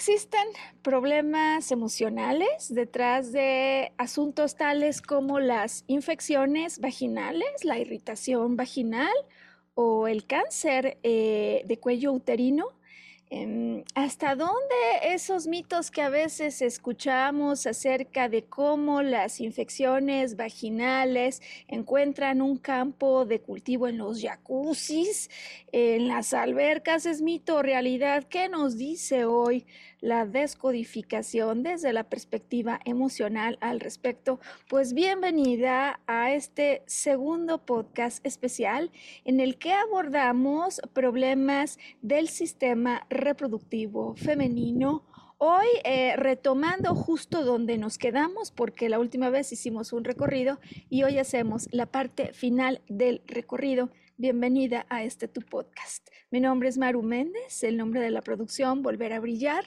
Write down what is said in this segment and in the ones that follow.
Existen problemas emocionales detrás de asuntos tales como las infecciones vaginales, la irritación vaginal o el cáncer eh, de cuello uterino. Em, ¿Hasta dónde esos mitos que a veces escuchamos acerca de cómo las infecciones vaginales encuentran un campo de cultivo en los jacuzzis, en las albercas, es mito o realidad? ¿Qué nos dice hoy la descodificación desde la perspectiva emocional al respecto. Pues bienvenida a este segundo podcast especial en el que abordamos problemas del sistema reproductivo femenino. Hoy eh, retomando justo donde nos quedamos, porque la última vez hicimos un recorrido y hoy hacemos la parte final del recorrido. Bienvenida a este tu podcast. Mi nombre es Maru Méndez, el nombre de la producción Volver a Brillar.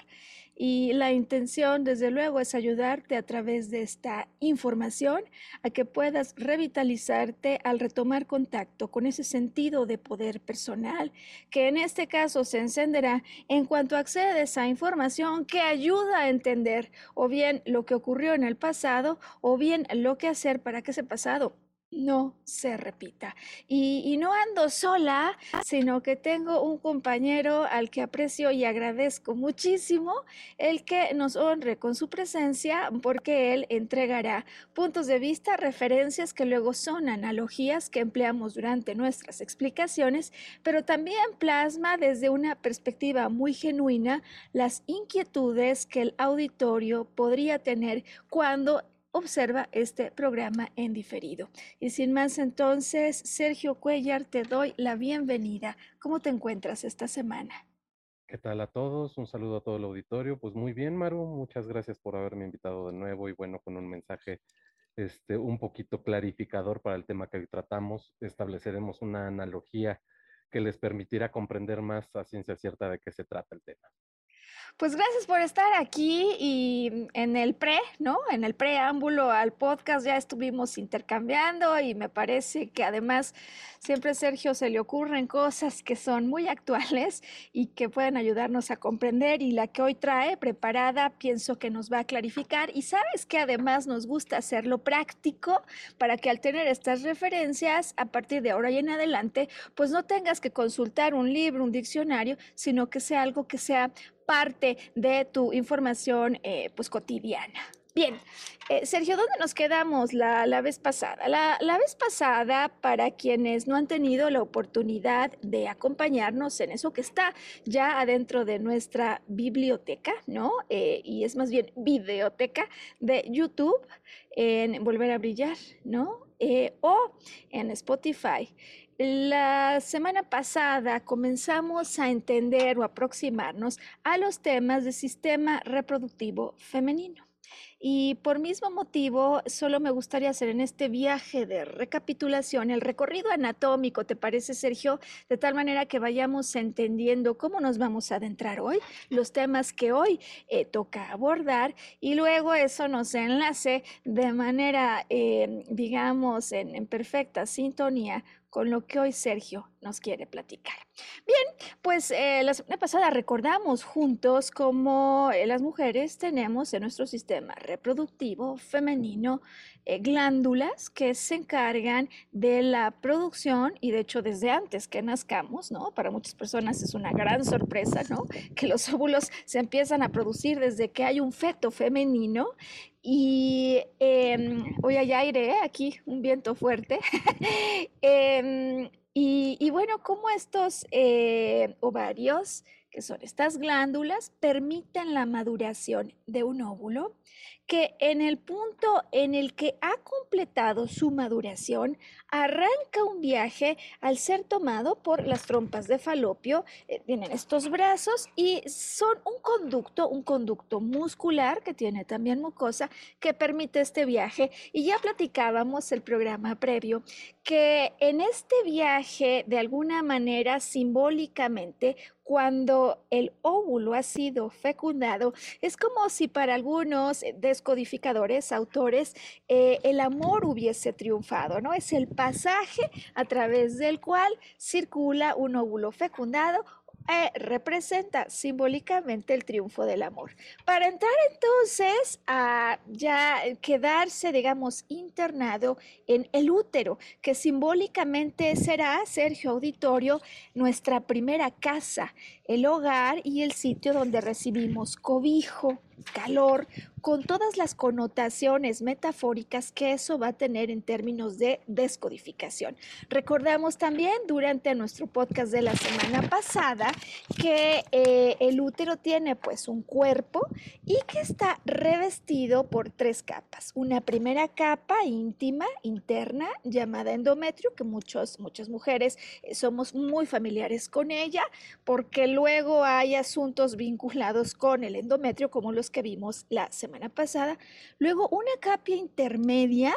Y la intención, desde luego, es ayudarte a través de esta información a que puedas revitalizarte al retomar contacto con ese sentido de poder personal, que en este caso se encenderá en cuanto accedes a información que ayuda a entender o bien lo que ocurrió en el pasado o bien lo que hacer para que ese pasado no se repita. Y, no ando sola, sino que tengo un compañero al que aprecio y agradezco muchísimo el que nos honre con su presencia, porque él entregará puntos de vista, referencias que luego son analogías que empleamos durante nuestras explicaciones, pero también plasma desde una perspectiva muy genuina las inquietudes que el auditorio podría tener cuando observa este programa en diferido. Y sin más entonces, Sergio Cuellar, te doy la bienvenida. ¿Cómo te encuentras esta semana? ¿Qué tal a todos? Un saludo a todo el auditorio. Pues muy bien, Maru, muchas gracias por haberme invitado de nuevo y bueno, con un mensaje este, un poquito clarificador para el tema que hoy tratamos. Estableceremos una analogía que les permitirá comprender más a ciencia cierta de qué se trata el tema. Pues gracias por estar aquí y en el pre, ¿no? En el preámbulo al podcast ya estuvimos intercambiando y me parece que además siempre Sergio se le ocurren cosas que son muy actuales y que pueden ayudarnos a comprender y la que hoy trae preparada pienso que nos va a clarificar y sabes que además nos gusta hacerlo práctico para que al tener estas referencias a partir de ahora y en adelante pues no tengas que consultar un libro, un diccionario, sino que sea algo que sea parte de tu información eh, pues cotidiana. Bien, eh, Sergio, ¿dónde nos quedamos la, vez pasada? La, vez pasada, para quienes no han tenido la oportunidad de acompañarnos en eso que está ya adentro de nuestra biblioteca, ¿no? Eh, y es más bien videoteca de YouTube, en Volver a Brillar, ¿no? o en Spotify. La semana pasada comenzamos a entender o aproximarnos a los temas del sistema reproductivo femenino. Y por mismo motivo, solo me gustaría hacer en este viaje de recapitulación el recorrido anatómico, ¿te parece, Sergio? De tal manera que vayamos entendiendo cómo nos vamos a adentrar hoy, los temas que hoy eh, toca abordar y luego eso nos enlace de manera, eh, digamos, en perfecta sintonía con lo que hoy Sergio nos quiere platicar. Bien, pues eh, la semana pasada recordamos juntos cómo eh, las mujeres tenemos en nuestro sistema reproductivo femenino eh, glándulas que se encargan de la producción y de hecho desde antes que nazcamos, ¿no? Para muchas personas es una gran sorpresa, ¿no? Que los óvulos se empiezan a producir desde que hay un feto femenino y eh, hoy hay aire, aquí un viento fuerte. Em, y, bueno, como estos eh, ovarios, que son estas glándulas, permiten la maduración de un óvulo que en el punto en el que ha completado su maduración, arranca un viaje al ser tomado por las trompas de falopio. Eh, tienen estos brazos y son un conducto, un conducto muscular que tiene también mucosa que permite este viaje. Y ya platicábamos el programa previo que en este viaje, de alguna manera simbólicamente, cuando el óvulo ha sido fecundado, es como si para algunos descodificadores, autores, eh, el amor hubiese triunfado, ¿no? Es el pasaje a través del cual circula un óvulo fecundado eh, representa simbólicamente el triunfo del amor. Para entrar entonces a ya quedarse, digamos, internado en el útero, que simbólicamente será, Sergio Auditorio, nuestra primera casa, el hogar y el sitio donde recibimos cobijo, calor, con todas las connotaciones metafóricas que eso va a tener en términos de descodificación. Recordamos también durante nuestro podcast de la semana pasada que eh, el útero tiene pues un cuerpo y que está revestido por tres capas. Una primera capa íntima, interna, llamada endometrio, que muchos, muchas mujeres eh, somos muy familiares con ella, porque luego hay asuntos vinculados con el endometrio, como los que vimos la semana pasada. Luego, una capa intermedia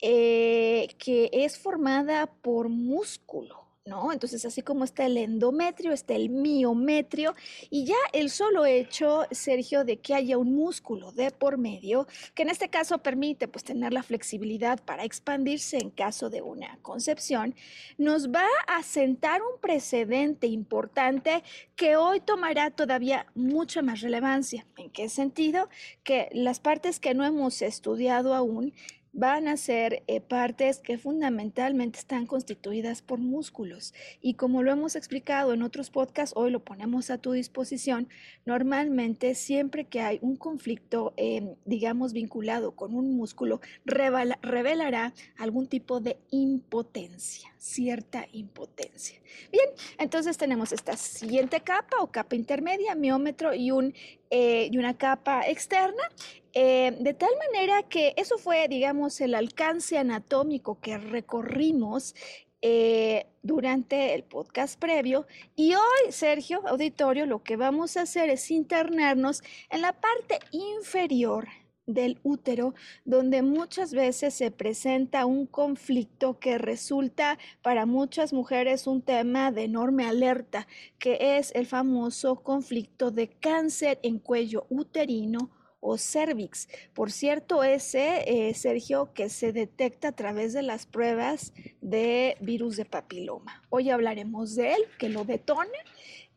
eh, que es formada por músculo. Entonces, así como está el endometrio, está el miometrio, y ya el solo hecho, Sergio, de que haya un músculo de por medio, que en este caso permite pues tener la flexibilidad para expandirse en caso de una concepción, nos va a sentar un precedente importante que hoy tomará todavía mucha más relevancia. ¿En qué sentido? Que las partes que no hemos estudiado aún van a ser eh, partes que fundamentalmente están constituidas por músculos. Y como lo hemos explicado en otros podcasts, hoy lo ponemos a tu disposición. Normalmente, siempre que hay un conflicto, em, digamos, vinculado con un músculo, revelará algún tipo de impotencia, cierta impotencia. Bien, entonces tenemos esta siguiente capa o capa intermedia, miómetro y, un, eh, y una capa externa. Eh, de tal manera que eso fue, digamos, el alcance anatómico que recorrimos eh, durante el podcast previo. Y hoy, Sergio, auditorio, lo que vamos a hacer es internarnos en la parte inferior del útero, donde muchas veces se presenta un conflicto que resulta para muchas mujeres un tema de enorme alerta, que es el famoso conflicto de cáncer en cuello uterino o cervix. Por cierto, ese, eh, Sergio, que se detecta a través de las pruebas de virus de papiloma. Hoy hablaremos de él, que lo detone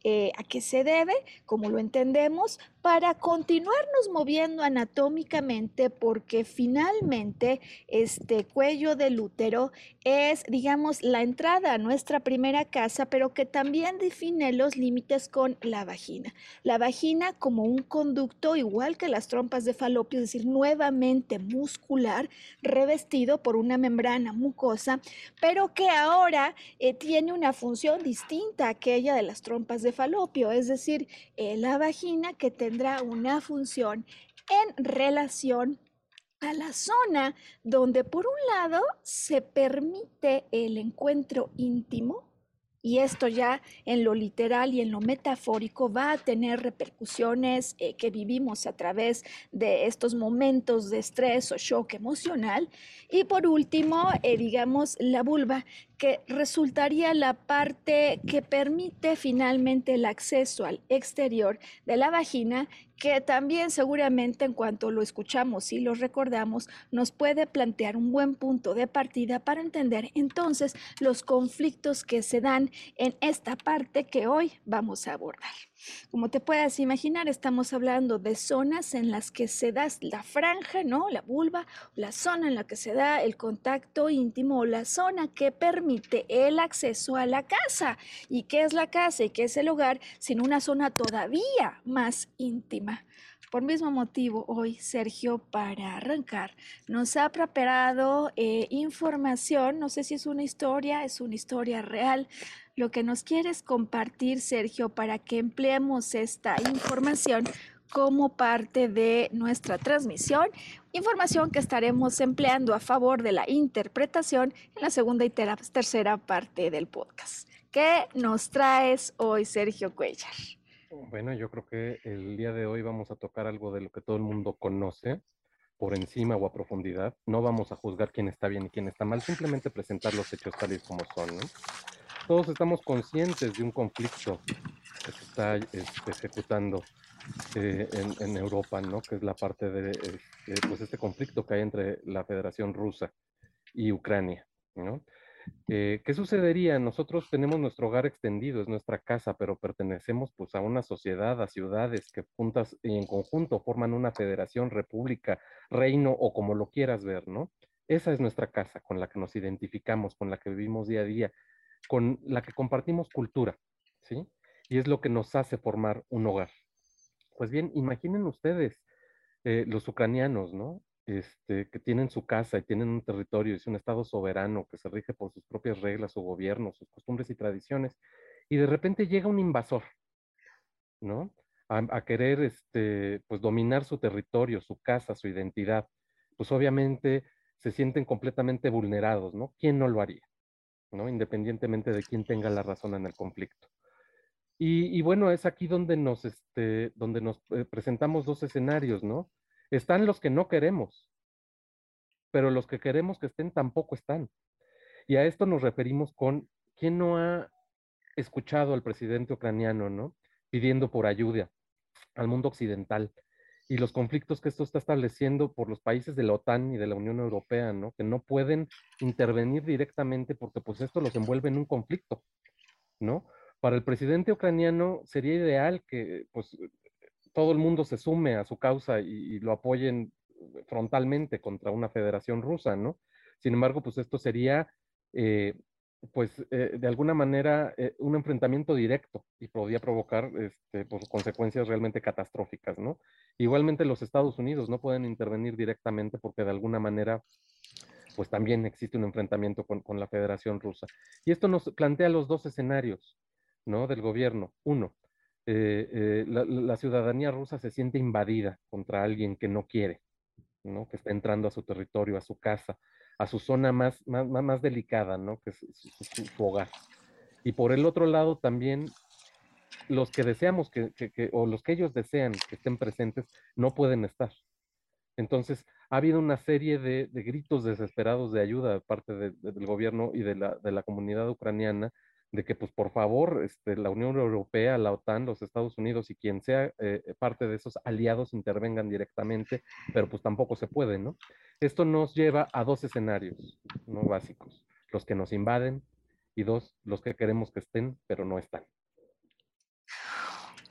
eh, a qué se debe, como lo entendemos, para continuarnos moviendo anatómicamente, porque finalmente este cuello del útero es, digamos, la entrada a nuestra primera casa, pero que también define los límites con la vagina. La vagina como un conducto igual que las trompas de falopio, es decir, nuevamente muscular, revestido por una membrana mucosa, pero que ahora eh, tiene una función distinta a aquella de las trompas de es decir, eh, la vagina que tendrá una función en relación a la zona donde por un lado se permite el encuentro íntimo y esto ya en lo literal y en lo metafórico va a tener repercusiones eh, que vivimos a través de estos momentos de estrés o shock emocional. Y por último, eh, digamos, la vulva, que resultaría la parte que permite finalmente el acceso al exterior de la vagina que también seguramente en cuanto lo escuchamos y lo recordamos, nos puede plantear un buen punto de partida para entender entonces los conflictos que se dan en esta parte que hoy vamos a abordar. Como te puedas imaginar, estamos hablando de zonas en las que se da la franja, ¿no? La vulva, la zona en la que se da el contacto íntimo la zona que permite el acceso a la casa. ¿Y qué es la casa y qué es el hogar sin una zona todavía más íntima? Por mismo motivo, hoy Sergio, para arrancar, nos ha preparado eh, información, no sé si es una historia, es una historia real, lo que nos quieres compartir, Sergio, para que empleemos esta información como parte de nuestra transmisión, información que estaremos empleando a favor de la interpretación en la segunda y tercera parte del podcast. ¿Qué nos traes hoy, Sergio Cuellar? Bueno, yo creo que el día de hoy vamos a tocar algo de lo que todo el mundo conoce por encima o a profundidad. No vamos a juzgar quién está bien y quién está mal, simplemente presentar los hechos tales como son. ¿no? Todos estamos conscientes de un conflicto que se está este, ejecutando eh, en, Europa, ¿no? Que es la parte de este, pues este conflicto que hay entre la Federación Rusa y Ucrania, ¿no? Eh, ¿Qué sucedería? Nosotros tenemos nuestro hogar extendido, es nuestra casa, pero pertenecemos pues a una sociedad, a ciudades que juntas y en conjunto forman una federación, república, reino o como lo quieras ver, ¿no? Esa es nuestra casa con la que nos identificamos, con la que vivimos día a día con la que compartimos cultura, ¿sí? Y es lo que nos hace formar un hogar. Pues bien, imaginen ustedes eh, los ucranianos, ¿no? Este, que tienen su casa y tienen un territorio, es un estado soberano que se rige por sus propias reglas, su gobierno, sus costumbres y tradiciones, y de repente llega un invasor, ¿no? A, querer, este, pues, dominar su territorio, su casa, su identidad. Pues obviamente se sienten completamente vulnerados, ¿no? ¿Quién no lo haría? Independientemente de quién tenga la razón en el conflicto. Y, bueno, es aquí donde nos, este, donde nos eh, presentamos dos escenarios, ¿no? Están los que no queremos, pero los que queremos que estén tampoco están. Y a esto nos referimos con quién no ha escuchado al presidente ucraniano, ¿no? Pidiendo por ayuda al mundo occidental y los conflictos que esto está estableciendo por los países de la OTAN y de la Unión Europea, ¿no? Que no pueden intervenir directamente porque pues esto los envuelve en un conflicto, ¿no? Para el presidente ucraniano sería ideal que pues todo el mundo se sume a su causa y, lo apoyen frontalmente contra una federación rusa, ¿no? Sin embargo, pues esto sería eh, pues eh, de alguna manera eh, un enfrentamiento directo y podría provocar este, pues, consecuencias realmente catastróficas, ¿no? Igualmente los Estados Unidos no pueden intervenir directamente porque de alguna manera pues también existe un enfrentamiento con, la Federación Rusa. Y esto nos plantea los dos escenarios, ¿no? Del gobierno. Uno, eh, la, ciudadanía rusa se siente invadida contra alguien que no quiere, ¿no? Que está entrando a su territorio, a su casa, a su zona más, más, más delicada, ¿no? Que es su, hogar. Y por el otro lado también los que deseamos que, o los que ellos desean que estén presentes no pueden estar. Entonces, ha habido una serie de, de gritos desesperados de ayuda de parte del gobierno y de la, de la comunidad ucraniana de que, pues, por favor, este, la Unión Europea, la OTAN, los Estados Unidos y quien sea eh, parte de esos aliados intervengan directamente, pero pues tampoco se puede, ¿no? Esto nos lleva a dos escenarios, ¿no? Básicos, los que nos invaden y dos, los que queremos que estén, pero no están.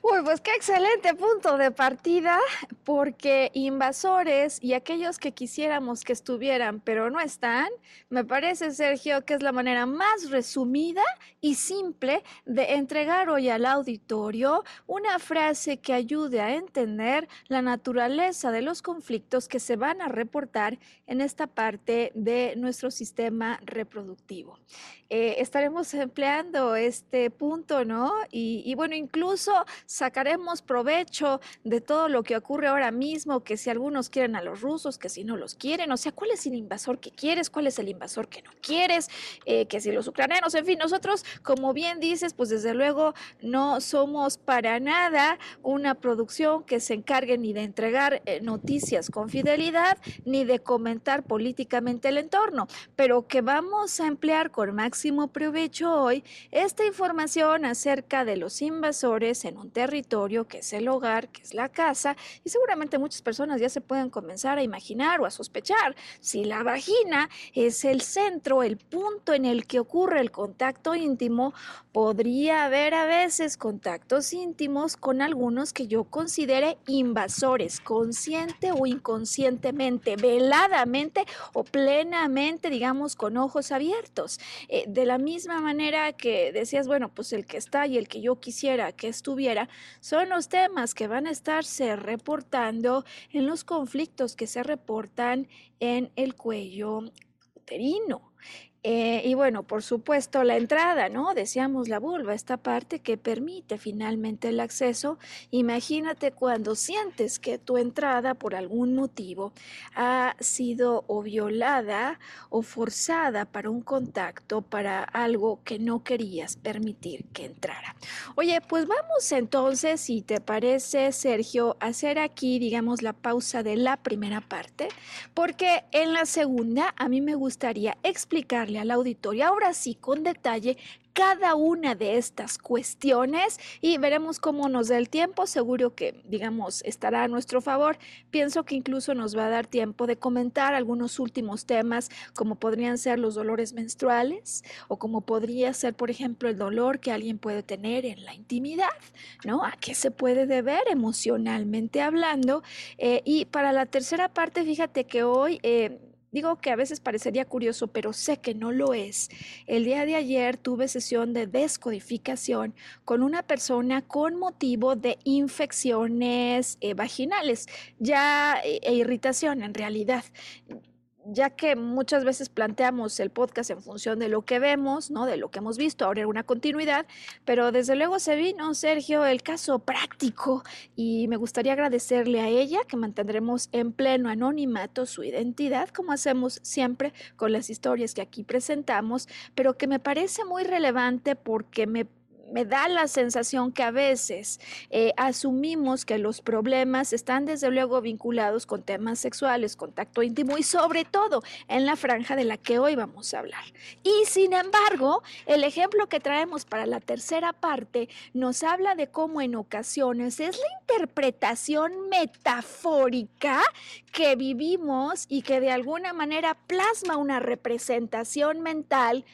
Uy, pues qué excelente punto de partida, porque invasores y aquellos que quisiéramos que estuvieran, pero no están, me parece, Sergio, que es la manera más resumida y simple de entregar hoy al auditorio una frase que ayude a entender la naturaleza de los conflictos que se van a reportar en esta parte de nuestro sistema reproductivo. Eh, estaremos empleando este punto, ¿no? Y, bueno, incluso sacaremos provecho de todo lo que ocurre ahora mismo, que si algunos quieren a los rusos, que si no los quieren, o sea, ¿cuál es el invasor que quieres? ¿Cuál es el invasor que no quieres? Eh, que si los ucranianos, en fin, nosotros, como bien dices, pues desde luego no somos para nada una producción que se encargue ni de entregar eh, noticias con fidelidad, ni de comentar políticamente el entorno, pero que vamos a emplear con máximo provecho hoy esta información acerca de los invasores en un territorio que es el hogar, que es la casa, y seguramente muchas personas ya se pueden comenzar a imaginar o a sospechar si la vagina es el centro, el punto en el que ocurre el contacto íntimo, podría haber a veces contactos íntimos con algunos que yo considere invasores, consciente o inconscientemente, veladamente o plenamente, digamos, con ojos abiertos. Eh, de la misma manera que decías, bueno, pues el que está y el que yo quisiera que estuviera, son los temas que van a estarse reportando en los conflictos que se reportan en el cuello uterino. Eh, y bueno, por supuesto, la entrada, ¿no? Decíamos la vulva, esta parte que permite finalmente el acceso. Imagínate cuando sientes que tu entrada, por algún motivo, ha sido o violada o forzada para un contacto, para algo que no querías permitir que entrara. Oye, pues vamos entonces, si te parece, Sergio, hacer aquí, digamos, la pausa de la primera parte, porque en la segunda a mí me gustaría explicarle al auditorio, ahora sí, con detalle, cada una de estas cuestiones y veremos cómo nos da el tiempo. Seguro que, digamos, estará a nuestro favor. Pienso que incluso nos va a dar tiempo de comentar algunos últimos temas, como podrían ser los dolores menstruales o como podría ser, por ejemplo, el dolor que alguien puede tener en la intimidad, ¿no? ¿A qué se puede deber emocionalmente hablando? Eh, y para la tercera parte, fíjate que hoy... Eh, Digo que a veces parecería curioso, pero sé que no lo es. El día de ayer tuve sesión de descodificación con una persona con motivo de infecciones eh, vaginales, ya eh, e irritación en realidad ya que muchas veces planteamos el podcast en función de lo que vemos, ¿no? De lo que hemos visto, ahora era una continuidad, pero desde luego se vino, Sergio, el caso práctico y me gustaría agradecerle a ella que mantendremos en pleno anonimato su identidad, como hacemos siempre con las historias que aquí presentamos, pero que me parece muy relevante porque me me da la sensación que a veces eh, asumimos que los problemas están desde luego vinculados con temas sexuales, contacto íntimo y sobre todo en la franja de la que hoy vamos a hablar. Y sin embargo, el ejemplo que traemos para la tercera parte nos habla de cómo en ocasiones es la interpretación metafórica que vivimos y que de alguna manera plasma una representación mental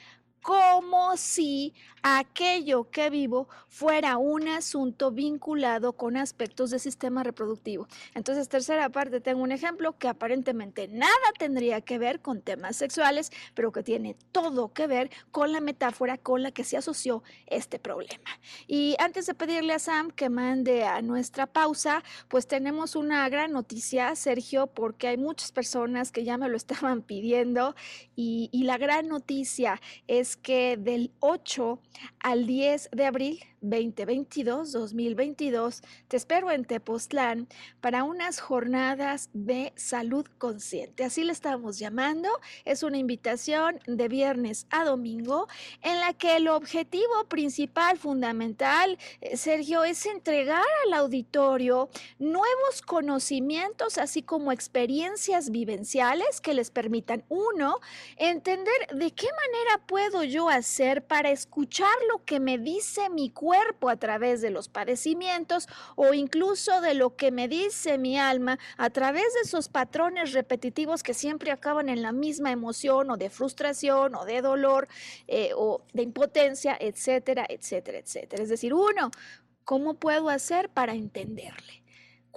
como si aquello que vivo fuera un asunto vinculado con aspectos del sistema reproductivo. Entonces, tercera parte, tengo un ejemplo que aparentemente nada tendría que ver con temas sexuales, pero que tiene todo que ver con la metáfora con la que se asoció este problema. Y antes de pedirle a Sam que mande a nuestra pausa, pues tenemos una gran noticia, Sergio, porque hay muchas personas que ya me lo estaban pidiendo y, y la gran noticia es que del 8 al 10 de abril 2022-2022 te espero en Tepoztlán para unas jornadas de salud consciente. Así le estamos llamando. Es una invitación de viernes a domingo en la que el objetivo principal, fundamental, eh, Sergio, es entregar al auditorio nuevos conocimientos, así como experiencias vivenciales que les permitan, uno, entender de qué manera puedo yo hacer para escuchar lo que me dice mi cuerpo cuerpo a través de los padecimientos o incluso de lo que me dice mi alma a través de esos patrones repetitivos que siempre acaban en la misma emoción o de frustración o de dolor eh, o de impotencia, etcétera, etcétera, etcétera. Es decir, uno, ¿cómo puedo hacer para entenderle?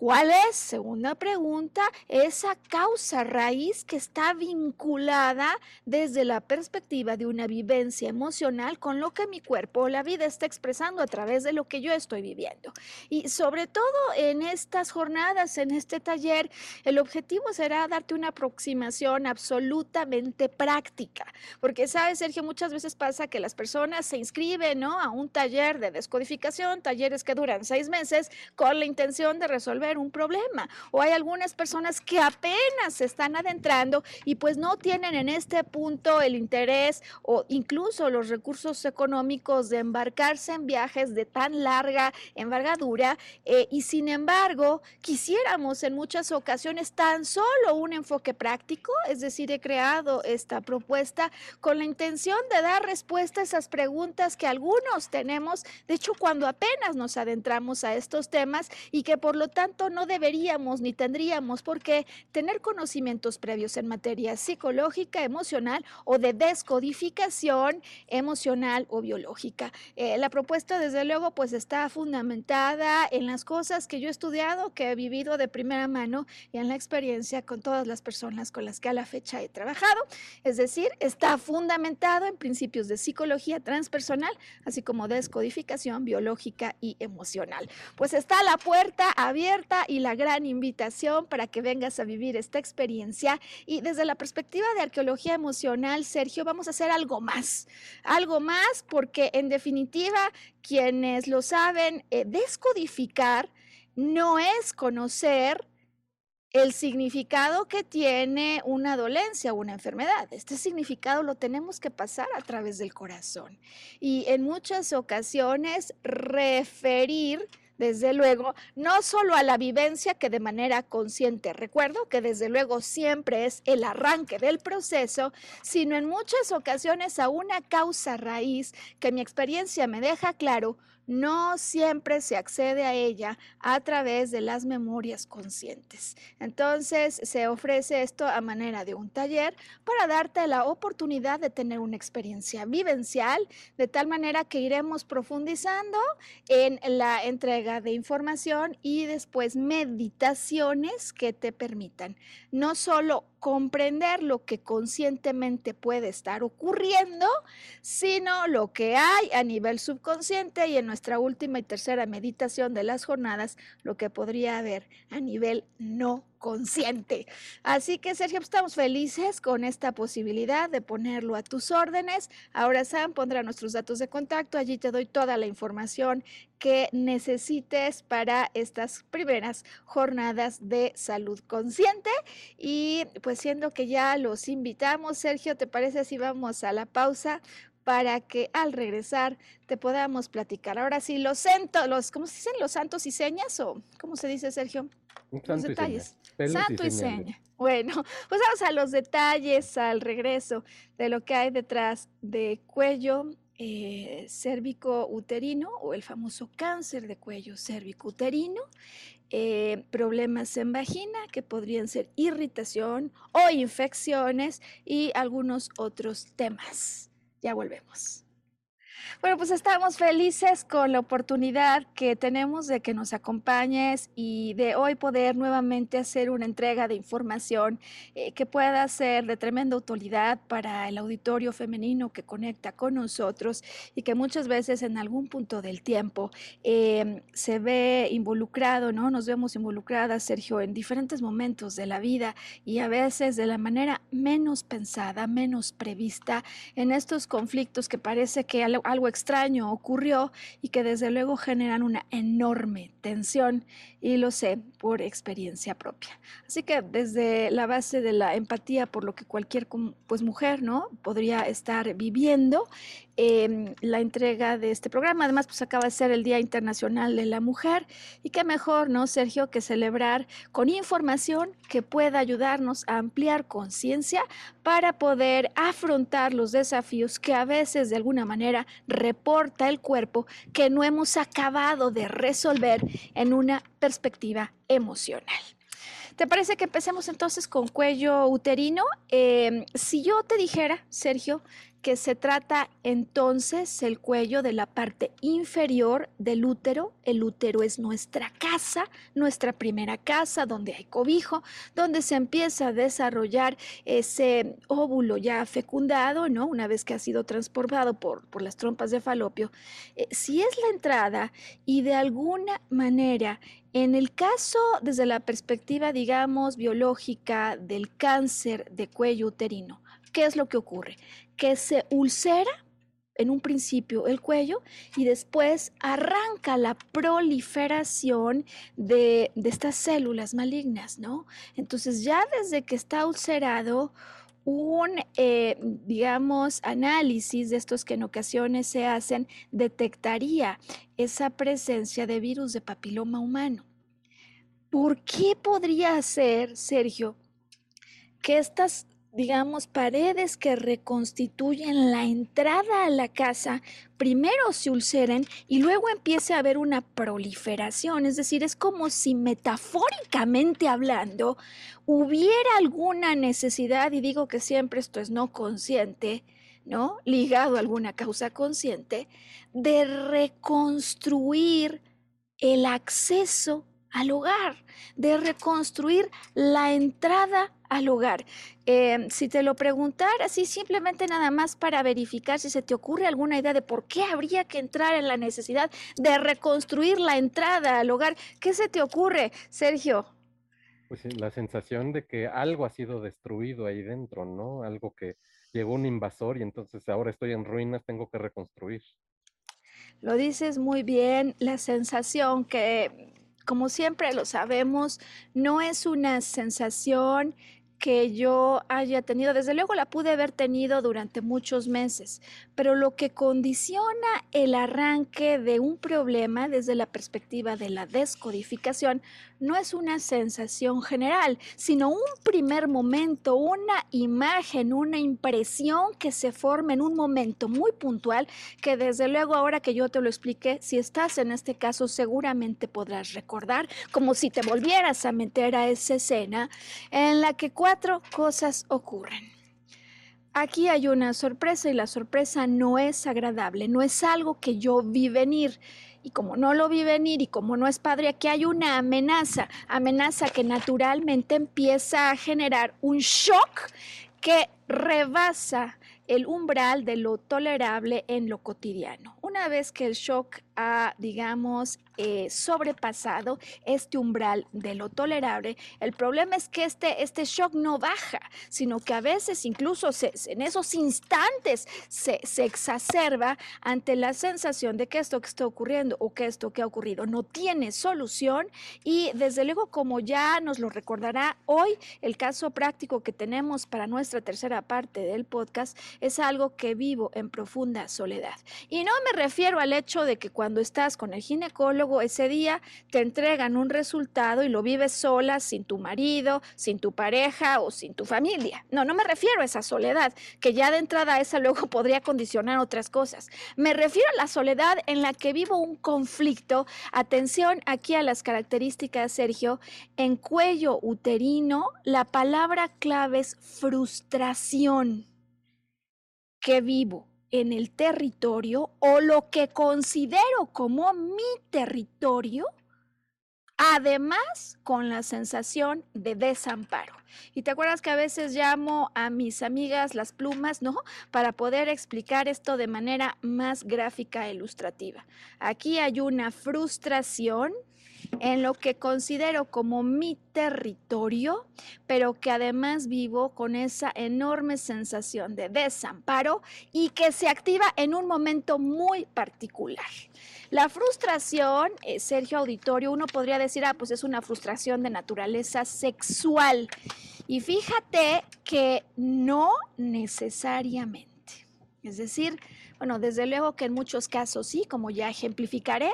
¿Cuál es, segunda pregunta, esa causa raíz que está vinculada desde la perspectiva de una vivencia emocional con lo que mi cuerpo o la vida está expresando a través de lo que yo estoy viviendo? Y sobre todo en estas jornadas, en este taller, el objetivo será darte una aproximación absolutamente práctica, porque sabes, Sergio, muchas veces pasa que las personas se inscriben ¿no? a un taller de descodificación, talleres que duran seis meses, con la intención de resolver un problema. O hay algunas personas que apenas se están adentrando y pues no tienen en este punto el interés o incluso los recursos económicos de embarcarse en viajes de tan larga envergadura eh, y sin embargo quisiéramos en muchas ocasiones tan solo un enfoque práctico, es decir, he creado esta propuesta con la intención de dar respuesta a esas preguntas que algunos tenemos, de hecho cuando apenas nos adentramos a estos temas y que por lo tanto no deberíamos ni tendríamos por qué tener conocimientos previos en materia psicológica, emocional o de descodificación emocional o biológica. Eh, la propuesta, desde luego, pues está fundamentada en las cosas que yo he estudiado, que he vivido de primera mano y en la experiencia con todas las personas con las que a la fecha he trabajado. Es decir, está fundamentado en principios de psicología transpersonal, así como descodificación biológica y emocional. Pues está la puerta abierta y la gran invitación para que vengas a vivir esta experiencia. Y desde la perspectiva de arqueología emocional, Sergio, vamos a hacer algo más, algo más porque en definitiva, quienes lo saben, eh, descodificar no es conocer el significado que tiene una dolencia o una enfermedad. Este significado lo tenemos que pasar a través del corazón. Y en muchas ocasiones referir desde luego, no solo a la vivencia que de manera consciente. Recuerdo, que desde luego siempre es el arranque del proceso, sino en muchas ocasiones a una causa raíz que mi experiencia me deja claro no siempre se accede a ella a través de las memorias conscientes. Entonces se ofrece esto a manera de un taller para darte la oportunidad de tener una experiencia vivencial, de tal manera que iremos profundizando en la entrega de información y después meditaciones que te permitan no solo comprender lo que conscientemente puede estar ocurriendo, sino lo que hay a nivel subconsciente y en nuestra última y tercera meditación de las jornadas, lo que podría haber a nivel no consciente. Así que, Sergio, pues, estamos felices con esta posibilidad de ponerlo a tus órdenes. Ahora Sam pondrá nuestros datos de contacto. Allí te doy toda la información que necesites para estas primeras jornadas de salud consciente. Y pues siendo que ya los invitamos, Sergio, ¿te parece si vamos a la pausa? Para que al regresar te podamos platicar. Ahora sí, los santos, los, ¿cómo se dicen? ¿Los santos y señas o cómo se dice, Sergio? Los detalles. Santo y seña. Bueno, pues vamos a los detalles al regreso de lo que hay detrás de cuello eh, cérvico uterino o el famoso cáncer de cuello cérvico uterino, eh, problemas en vagina que podrían ser irritación o infecciones y algunos otros temas. Ya volvemos. Bueno, pues estamos felices con la oportunidad que tenemos de que nos acompañes y de hoy poder nuevamente hacer una entrega de información eh, que pueda ser de tremenda utilidad para el auditorio femenino que conecta con nosotros y que muchas veces en algún punto del tiempo em, se ve involucrado, ¿no? Nos vemos involucradas, Sergio, en diferentes momentos de la vida y a veces de la manera menos pensada, menos prevista en estos conflictos que parece que algo extraño ocurrió y que desde luego generan una enorme tensión y lo sé por experiencia propia. Así que desde la base de la empatía por lo que cualquier pues, mujer ¿no? podría estar viviendo, em, la entrega de este programa. Además, pues acaba de ser el Día Internacional de la Mujer y qué mejor, ¿no, Sergio, que celebrar con información que pueda ayudarnos a ampliar conciencia para poder afrontar los desafíos que a veces de alguna manera reporta el cuerpo que no hemos acabado de resolver en una perspectiva emocional. ¿Te parece que empecemos entonces con cuello uterino? Em, si yo te dijera, Sergio, que se trata entonces el cuello de la parte inferior del útero. El útero es nuestra casa, nuestra primera casa, donde hay cobijo, donde se empieza a desarrollar ese óvulo ya fecundado, ¿no? Una vez que ha sido transportado por, por las trompas de falopio. Eh, si es la entrada y de alguna manera en el caso, desde la perspectiva, digamos, biológica del cáncer de cuello uterino, ¿qué es lo que ocurre? Que se ulcera en un principio el cuello y después arranca la proliferación de, estas células malignas, ¿no? Entonces ya desde que está ulcerado, un, eh, digamos, análisis de estos que en ocasiones se hacen detectaría esa presencia de virus de papiloma humano. ¿Por qué podría ser, Sergio, que estas digamos, paredes que reconstituyen la entrada a la casa, primero se ulceren y luego empiece a haber una proliferación. Es decir, es como si metafóricamente hablando hubiera alguna necesidad, y digo que siempre esto es no consciente, ¿no? Ligado a alguna causa consciente, de reconstruir el acceso al hogar, de reconstruir la entrada al hogar. Em, si te lo preguntara así simplemente nada más para verificar si se te ocurre alguna idea de por qué habría que entrar en la necesidad de reconstruir la entrada al hogar, ¿qué se te ocurre, Sergio? Pues la sensación de que algo ha sido destruido ahí dentro, ¿no? Algo que llegó un invasor y entonces ahora estoy en ruinas, tengo que reconstruir. Lo dices muy bien, la sensación que, como siempre lo sabemos, no es una sensación que yo haya tenido, desde luego la pude haber tenido durante muchos meses, pero lo que condiciona el arranque de un problema desde la perspectiva de la descodificación no es una sensación general, sino un primer momento, una imagen, una impresión que se forma en un momento muy puntual que desde luego ahora que yo te lo expliqué, si estás en este caso seguramente podrás recordar como si te volvieras a meter a esa escena en la que cuatro cosas ocurren. Aquí hay una sorpresa y la sorpresa no es agradable, no es algo que yo vi venir. Y como no lo vi venir y como no es padre, aquí hay una amenaza, amenaza que naturalmente empieza a generar un shock que rebasa el umbral de lo tolerable en lo cotidiano. Una vez que el shock ha, digamos, eh, sobrepasado este umbral de lo tolerable. El problema es que este, este shock no baja, sino que a veces incluso en esos instantes se, se, exacerba ante la sensación de que esto que está ocurriendo o que esto que ha ocurrido no tiene solución y desde luego como ya nos lo recordará hoy, el caso práctico que tenemos para nuestra tercera parte del podcast es algo que vivo en profunda soledad. Y no me refiero al hecho de que cuando estás con el ginecólogo ese día te entregan un resultado y lo vives sola, sin tu marido, sin tu pareja o sin tu familia. No, no me refiero a esa soledad, que ya de entrada esa luego podría condicionar otras cosas. Me refiero a la soledad en la que vivo un conflicto. Atención aquí a las características, Sergio. En cuello uterino, la palabra clave es frustración. Que vivo en el territorio o lo que considero como mi territorio, además con la sensación de desamparo. Y te acuerdas que a veces llamo a mis amigas las plumas, ¿no? Para poder explicar esto de manera más gráfica e ilustrativa. Aquí hay una frustración en lo que considero como mi territorio, pero que además vivo con esa enorme sensación de desamparo y que se activa en un momento muy particular. La frustración, eh, Sergio Auditorio, uno podría decir, ah, pues es una frustración de naturaleza sexual. Y fíjate que no necesariamente. Es decir, bueno, desde luego que en muchos casos sí, como ya ejemplificaré,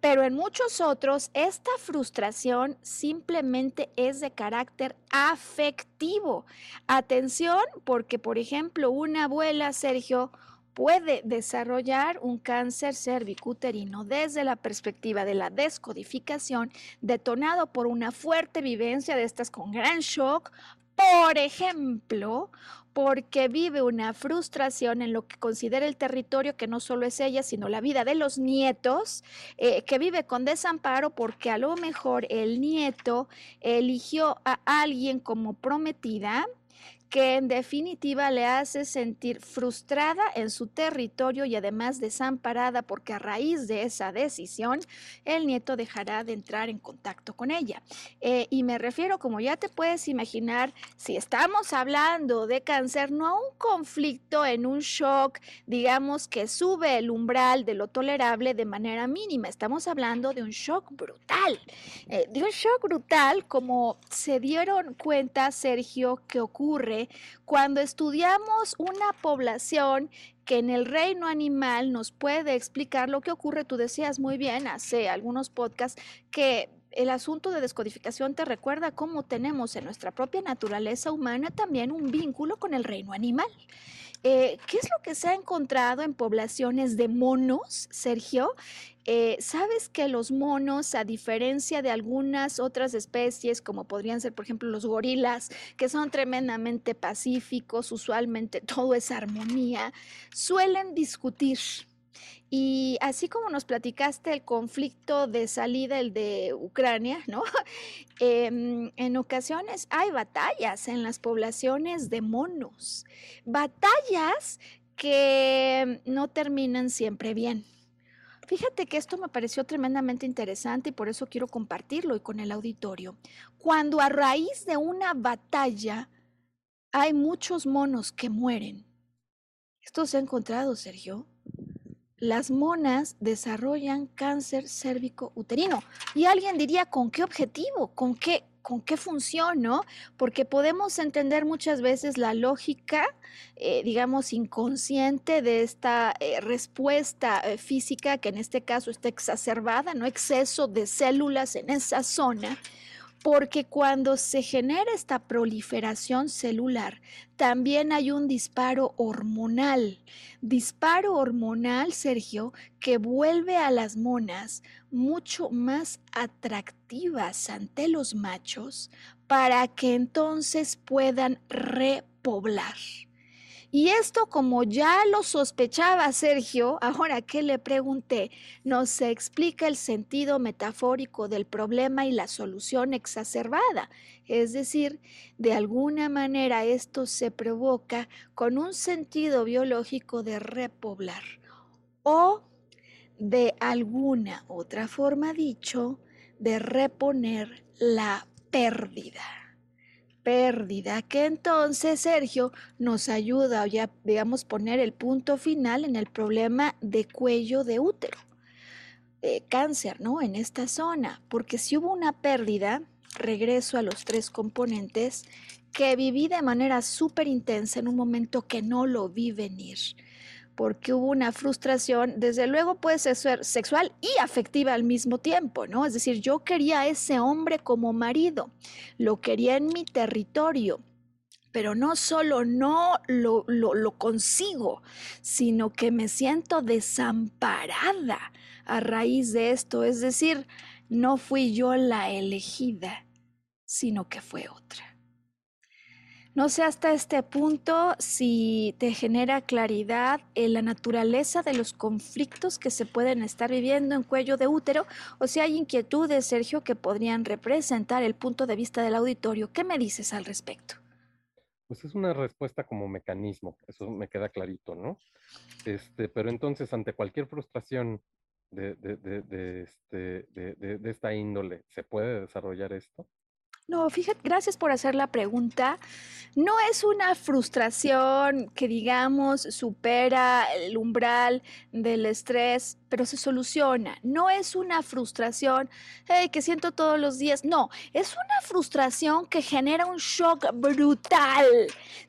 pero en muchos otros esta frustración simplemente es de carácter afectivo. Atención, porque por ejemplo una abuela, Sergio, puede desarrollar un cáncer cervicuterino desde la perspectiva de la descodificación, detonado por una fuerte vivencia de estas con gran shock, por ejemplo, porque vive una frustración en lo que considera el territorio, que no solo es ella, sino la vida de los nietos, eh, que vive con desamparo porque a lo mejor el nieto eligió a alguien como prometida que en definitiva le hace sentir frustrada en su territorio y además desamparada porque a raíz de esa decisión el nieto dejará de entrar en contacto con ella. Eh, y me refiero, como ya te puedes imaginar, si estamos hablando de cáncer, no a un conflicto en un shock, digamos que sube el umbral de lo tolerable de manera mínima, estamos hablando de un shock brutal, eh, de un shock brutal como se dieron cuenta, Sergio, que ocurre cuando estudiamos una población que en el reino animal nos puede explicar lo que ocurre. Tú decías muy bien hace algunos podcasts que el asunto de descodificación te recuerda cómo tenemos en nuestra propia naturaleza humana también un vínculo con el reino animal. Eh, ¿Qué es lo que se ha encontrado en poblaciones de monos, Sergio? Eh, ¿Sabes que los monos, a diferencia de algunas otras especies, como podrían ser, por ejemplo, los gorilas, que son tremendamente pacíficos, usualmente todo es armonía, suelen discutir? Y así como nos platicaste el conflicto de salida, el de Ucrania, ¿no? Em, en ocasiones hay batallas en las poblaciones de monos, batallas que no terminan siempre bien. Fíjate que esto me pareció tremendamente interesante y por eso quiero compartirlo y con el auditorio. Cuando a raíz de una batalla hay muchos monos que mueren. Esto se ha encontrado, Sergio. Las monas desarrollan cáncer cérvico uterino. Y alguien diría, ¿con qué objetivo? ¿Con qué, con qué función, ¿no? Porque podemos entender muchas veces la lógica, eh, digamos, inconsciente de esta eh, respuesta eh, física que en este caso está exacerbada, ¿no? Exceso de células en esa zona porque cuando se genera esta proliferación celular, también hay un disparo hormonal. Disparo hormonal, Sergio, que vuelve a las monas mucho más atractivas ante los machos para que entonces puedan repoblar. Y esto, como ya lo sospechaba Sergio, ahora que le pregunté, nos explica el sentido metafórico del problema y la solución exacerbada. Es decir, de alguna manera esto se provoca con un sentido biológico de repoblar o de alguna otra forma dicho, de reponer la pérdida pérdida, que entonces Sergio nos ayuda o ya, digamos, poner el punto final en el problema de cuello de útero, eh, cáncer, ¿no? En esta zona, porque si hubo una pérdida, regreso a los tres componentes que viví de manera súper intensa en un momento que no lo vi venir porque hubo una frustración, desde luego puede ser sexual y afectiva al mismo tiempo, ¿no? Es decir, yo quería a ese hombre como marido, lo quería en mi territorio, pero no solo no lo, consigo, sino que me siento desamparada a raíz de esto, es decir, no fui yo la elegida, sino que fue otra. No sé hasta este punto si te genera claridad en la naturaleza de los conflictos que se pueden estar viviendo en cuello de útero o si hay inquietudes, Sergio, que podrían representar el punto de vista del auditorio. ¿Qué me dices al respecto? Pues es una respuesta como mecanismo, eso me queda clarito, ¿no? Este, pero entonces, ante cualquier frustración de, de, de, este, de esta índole, ¿se puede desarrollar esto? No, fíjate, gracias por hacer la pregunta. No es una frustración que, digamos, supera el umbral del estrés, pero se soluciona. No es una frustración que siento todos los días. No, es una frustración que genera un shock brutal.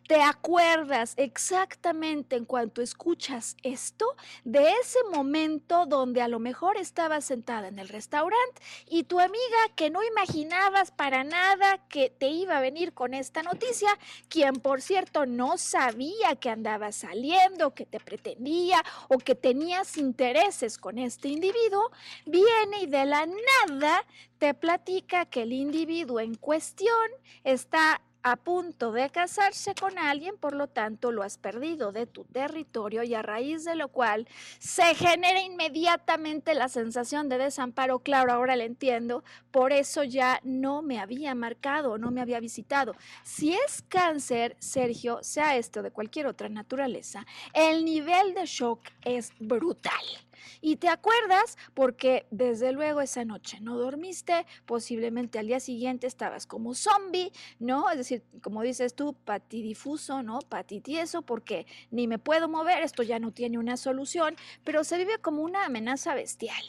¿Te acuerdas exactamente en cuanto escuchas esto de ese momento donde a lo mejor estabas sentada en el restaurante y tu amiga que no imaginabas para nada que te iba a venir con esta noticia, quien por cierto no sabía que andaba saliendo, que te pretendía o que tenías intereses con este individuo, viene y de la nada te platica que el individuo en cuestión está a punto de casarse con alguien, por lo tanto lo has perdido de tu territorio y a raíz de lo cual se genera inmediatamente la sensación de desamparo. Claro, ahora le entiendo, por eso ya no me había marcado, no me había visitado. Si es cáncer, Sergio, sea esto de cualquier otra naturaleza, el nivel de shock es brutal. Y te acuerdas porque desde luego esa noche no dormiste, posiblemente al día siguiente estabas como zombie, ¿no? Es decir, como dices tú, patidifuso, ¿no? Patitieso, porque ni me puedo mover, esto ya no tiene una solución, pero se vive como una amenaza bestial.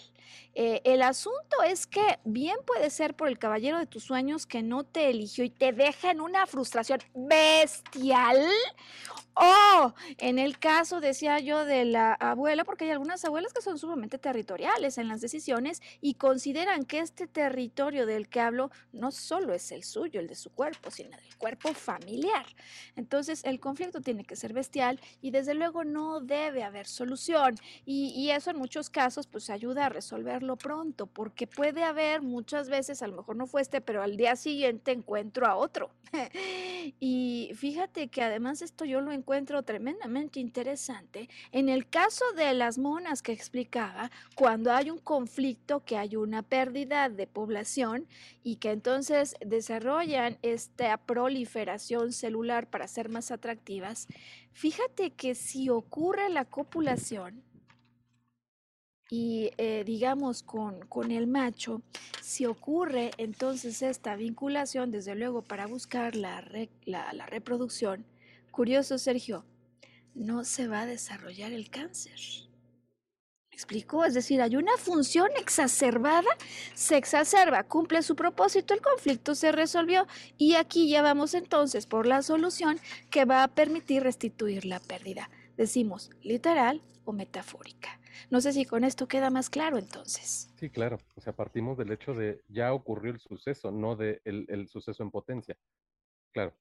Eh, el asunto es que bien puede ser por el caballero de tus sueños que no te eligió y te deja en una frustración bestial Oh, en el caso, decía yo, de la abuela, porque hay algunas abuelas que son sumamente territoriales en las decisiones y consideran que este territorio del que hablo no solo es el suyo, el de su cuerpo, sino del cuerpo familiar. Entonces, el conflicto tiene que ser bestial y desde luego no debe haber solución. Y, y eso en muchos casos, pues ayuda a resolverlo pronto, porque puede haber muchas veces, a lo mejor no fue este, pero al día siguiente encuentro a otro. y fíjate que además esto yo lo encuentro encuentro tremendamente interesante en el caso de las monas que explicaba, cuando hay un conflicto, que hay una pérdida de población y que entonces desarrollan esta proliferación celular para ser más atractivas, fíjate que si ocurre la copulación, y eh, digamos con, con, el macho, si ocurre entonces esta vinculación, desde luego para buscar la, la, la reproducción, Curioso, Sergio, no se va a desarrollar el cáncer. ¿Me explico? Es decir, hay una función exacerbada, se exacerba, cumple su propósito, el conflicto se resolvió y aquí ya vamos entonces por la solución que va a permitir restituir la pérdida. Decimos literal o metafórica. No sé si con esto queda más claro entonces. Sí, claro. O sea, partimos del hecho de ya ocurrió el suceso, no del de el suceso en potencia. Claro.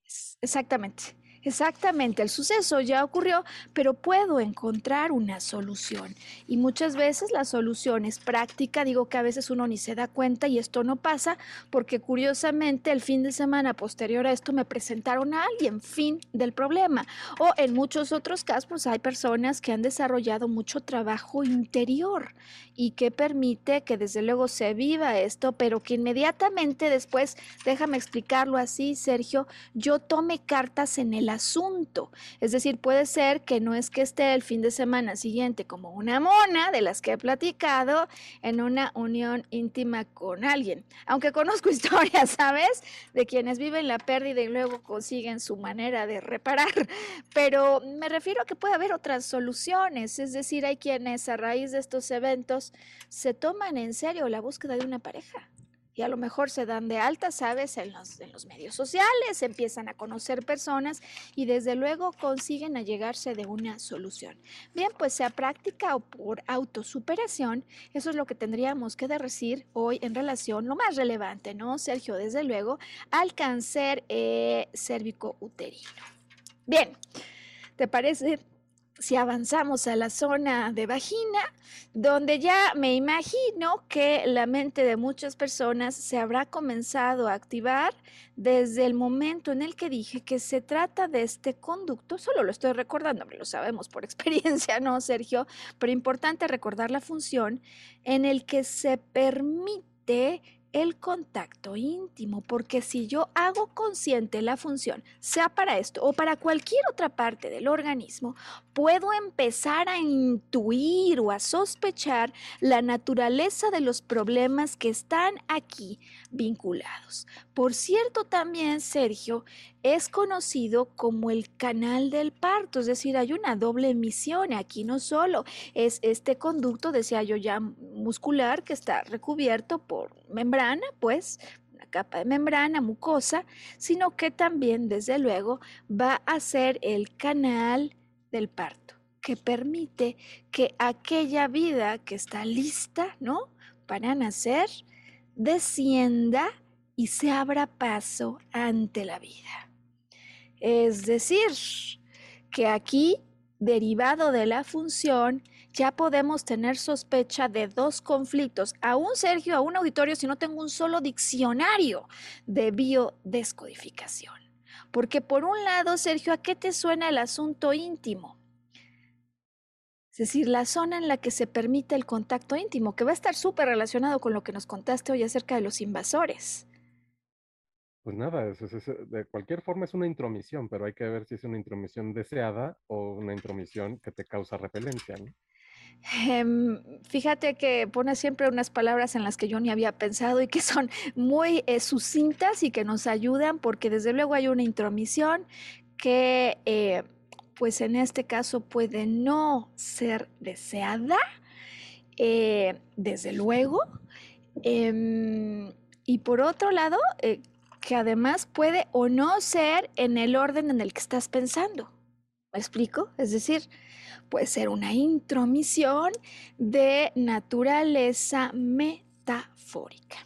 Exactamente. Exactamente, el suceso ya ocurrió, pero puedo encontrar una solución. Y muchas veces la solución es práctica, digo que a veces uno ni se da cuenta y esto no pasa porque curiosamente el fin de semana posterior a esto me presentaron a alguien, fin del problema. O en muchos otros casos pues hay personas que han desarrollado mucho trabajo interior y que permite que desde luego se viva esto, pero que inmediatamente después, déjame explicarlo así, Sergio, yo tome cartas en el asunto. Es decir, puede ser que no es que esté el fin de semana siguiente como una mona de las que he platicado en una unión íntima con alguien. Aunque conozco historias, ¿sabes? De quienes viven la pérdida y luego consiguen su manera de reparar. Pero me refiero a que puede haber otras soluciones. Es decir, hay quienes a raíz de estos eventos se toman en serio la búsqueda de una pareja y a lo mejor se dan de alta, ¿sabes? En los, en los medios sociales, empiezan a conocer personas y desde luego consiguen allegarse de una solución. Bien, pues sea práctica o por autosuperación, eso es lo que tendríamos que decir hoy en relación, lo más relevante, ¿no, Sergio? Desde luego, al cáncer eh, cérvico-uterino. Bien, ¿te parece si avanzamos a la zona de vagina, donde ya me imagino que la mente de muchas personas se habrá comenzado a activar desde el momento en el que dije que se trata de este conducto, solo lo estoy recordando, lo sabemos por experiencia, ¿no, Sergio? Pero importante recordar la función en el que se permite el contacto íntimo, porque si yo hago consciente la función, sea para esto o para cualquier otra parte del organismo, puedo empezar a intuir o a sospechar la naturaleza de los problemas que están aquí vinculados. Por cierto, también, Sergio, es conocido como el canal del parto, es decir, hay una doble emisión aquí, no solo es este conducto, decía yo ya, muscular que está recubierto por membrana, pues, una capa de membrana mucosa, sino que también, desde luego, va a ser el canal del parto, que permite que aquella vida que está lista, ¿no? Para nacer, descienda y se abra paso ante la vida. Es decir, que aquí, derivado de la función, ya podemos tener sospecha de dos conflictos. Aún, Sergio, a un auditorio, si no tengo un solo diccionario de biodescodificación. Porque por un lado, Sergio, ¿a qué te suena el asunto íntimo? Es decir, la zona en la que se permite el contacto íntimo, que va a estar súper relacionado con lo que nos contaste hoy acerca de los invasores. Pues nada, de cualquier forma es una intromisión, pero hay que ver si es una intromisión deseada o una intromisión que te causa repelencia. Em, fíjate que pone siempre unas palabras en las que yo ni había pensado y que son muy eh, sucintas y que nos ayudan porque desde luego hay una intromisión que eh, pues en este caso puede no ser deseada, eh, desde luego. Em, y por otro lado, que además puede o no ser en el orden en el que estás pensando. ¿Me explico? Es decir, puede ser una intromisión de naturaleza metafórica.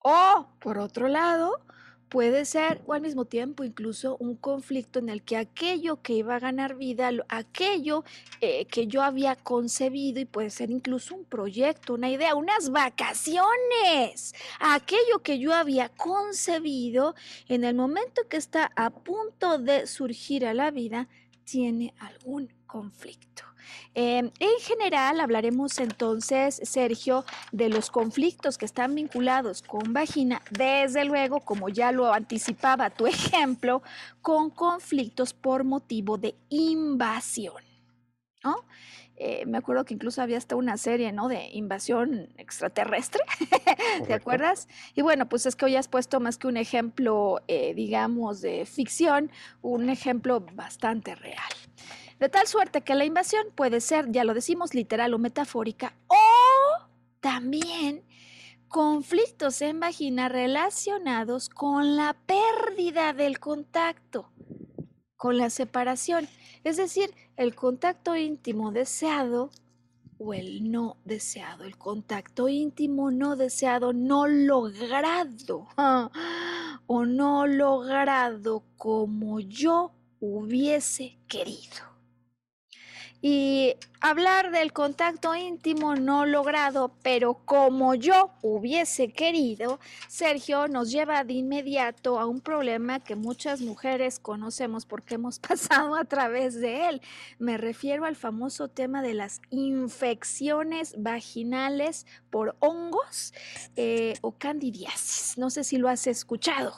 O, por otro lado, puede ser o al mismo tiempo incluso un conflicto en el que aquello que iba a ganar vida, aquello eh, que yo había concebido y puede ser incluso un proyecto, una idea, unas vacaciones, aquello que yo había concebido en el momento que está a punto de surgir a la vida, tiene algún conflicto. Em, en general, hablaremos entonces, Sergio, de los conflictos que están vinculados con vagina, desde luego, como ya lo anticipaba tu ejemplo, con conflictos por motivo de invasión. Eh, me acuerdo que incluso había hasta una serie, ¿no? De invasión extraterrestre, ¿te acuerdas? Y bueno, pues es que hoy has puesto más que un ejemplo, eh, digamos, de ficción, un ejemplo bastante real. De tal suerte que la invasión puede ser, ya lo decimos, literal o metafórica, o también conflictos en vagina relacionados con la pérdida del contacto, con la separación, es decir, el contacto íntimo deseado o el no deseado, el contacto íntimo no deseado, no logrado, o no logrado como yo hubiese querido. Y hablar del contacto íntimo no logrado, pero como yo hubiese querido, Sergio nos lleva de inmediato a un problema que muchas mujeres conocemos porque hemos pasado a través de él. Me refiero al famoso tema de las infecciones vaginales por hongos eh, o candidiasis. No sé si lo has escuchado.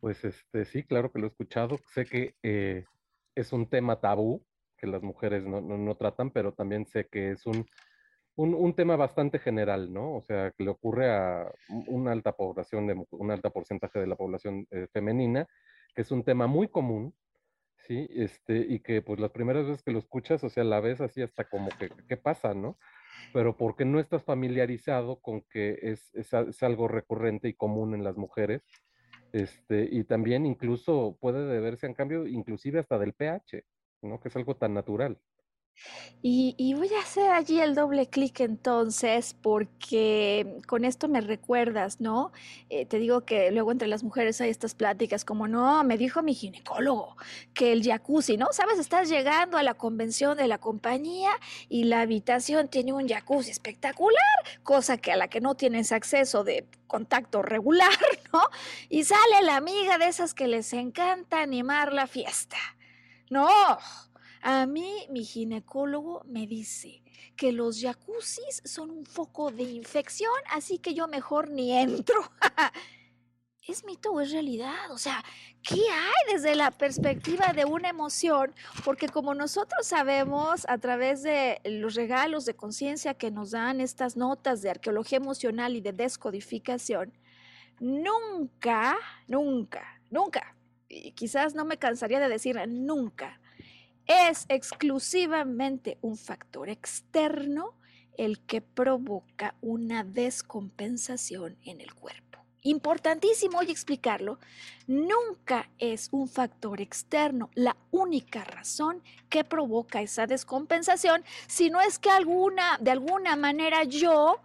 Pues este, sí, claro que lo he escuchado. Sé que eh, es un tema tabú que las mujeres no, tratan, pero también sé que es un, un, tema bastante general, ¿no? O sea, que le ocurre a una alta población, de, un alta porcentaje de la población eh, femenina, que es un tema muy común, ¿sí? Este, y que pues las primeras veces que lo escuchas, o sea, la ves así hasta como que, ¿qué pasa, no? Pero porque no estás familiarizado con que es, es, es algo recurrente y común en las mujeres, este, y también incluso puede deberse en cambio, inclusive hasta del pH. ¿No? Que es algo tan natural. Y, voy a hacer allí el doble clic entonces, porque con esto me recuerdas, ¿no? Eh, te digo que luego entre las mujeres hay estas pláticas como, no, me dijo mi ginecólogo que el jacuzzi, ¿no? Sabes, estás llegando a la convención de la compañía y la habitación tiene un jacuzzi espectacular, cosa que a la que no tienes acceso de contacto regular, ¿no? Y sale la amiga de esas que les encanta animar la fiesta. No, a mí mi ginecólogo me dice que los jacuzzis son un foco de infección, así que yo mejor ni entro. ¿Es mito o es realidad? O sea, ¿qué hay desde la perspectiva de una emoción? Porque como nosotros sabemos a través de los regalos de conciencia que nos dan estas notas de arqueología emocional y de descodificación, nunca, nunca, nunca y quizás no me cansaría de decir nunca, es exclusivamente un factor externo el que provoca una descompensación en el cuerpo. Importantísimo hoy explicarlo, nunca es un factor externo la única razón que provoca esa descompensación, sino es que alguna, de alguna manera yo,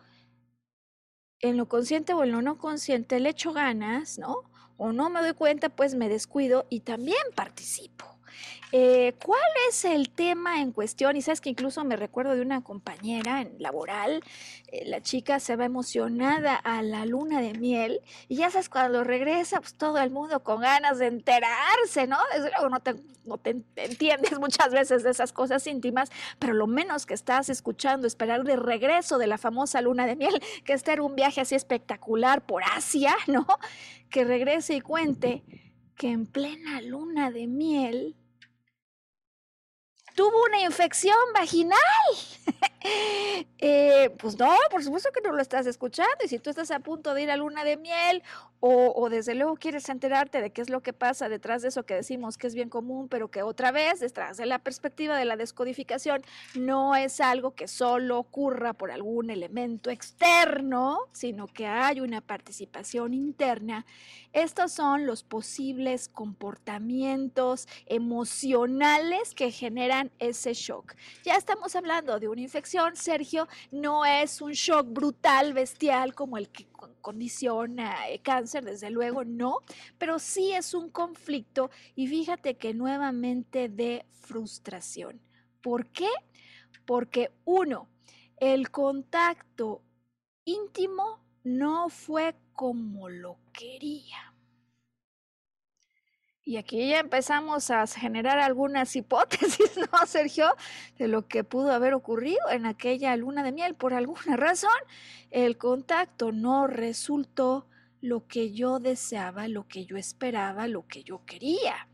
en lo consciente o en lo no consciente, le echo ganas, ¿no? O no me doy cuenta, pues me descuido y también participo. Eh, ¿Cuál es el tema en cuestión? Y sabes que incluso me recuerdo de una compañera en laboral, eh, la chica se va emocionada a la luna de miel y ya sabes, cuando regresa, pues todo el mundo con ganas de enterarse, ¿no? Desde luego no te, no te entiendes muchas veces de esas cosas íntimas, pero lo menos que estás escuchando, esperar de regreso de la famosa luna de miel, que este era un viaje así espectacular por Asia, ¿no? Que regrese y cuente que en plena luna de miel tuvo una infección vaginal. Eh, pues no, por supuesto que no lo estás escuchando. Y si tú estás a punto de ir a luna de miel o, desde luego quieres enterarte de qué es lo que pasa detrás de eso que decimos que es bien común, pero que otra vez, detrás de la perspectiva de la descodificación, no es algo que solo ocurra por algún elemento externo, sino que hay una participación interna. Estos son los posibles comportamientos emocionales que generan ese shock. Ya estamos hablando de una infección, Sergio, no es un shock brutal, bestial como el que condiciona eh, cáncer, desde luego no, pero sí es un conflicto y fíjate que nuevamente de frustración. ¿Por qué? Porque uno, el contacto íntimo no fue como lo quería. Y aquí ya empezamos a generar algunas hipótesis, ¿no, Sergio? De lo que pudo haber ocurrido en aquella luna de miel. Por alguna razón, el contacto no resultó lo que yo deseaba, lo que yo esperaba, lo que yo quería.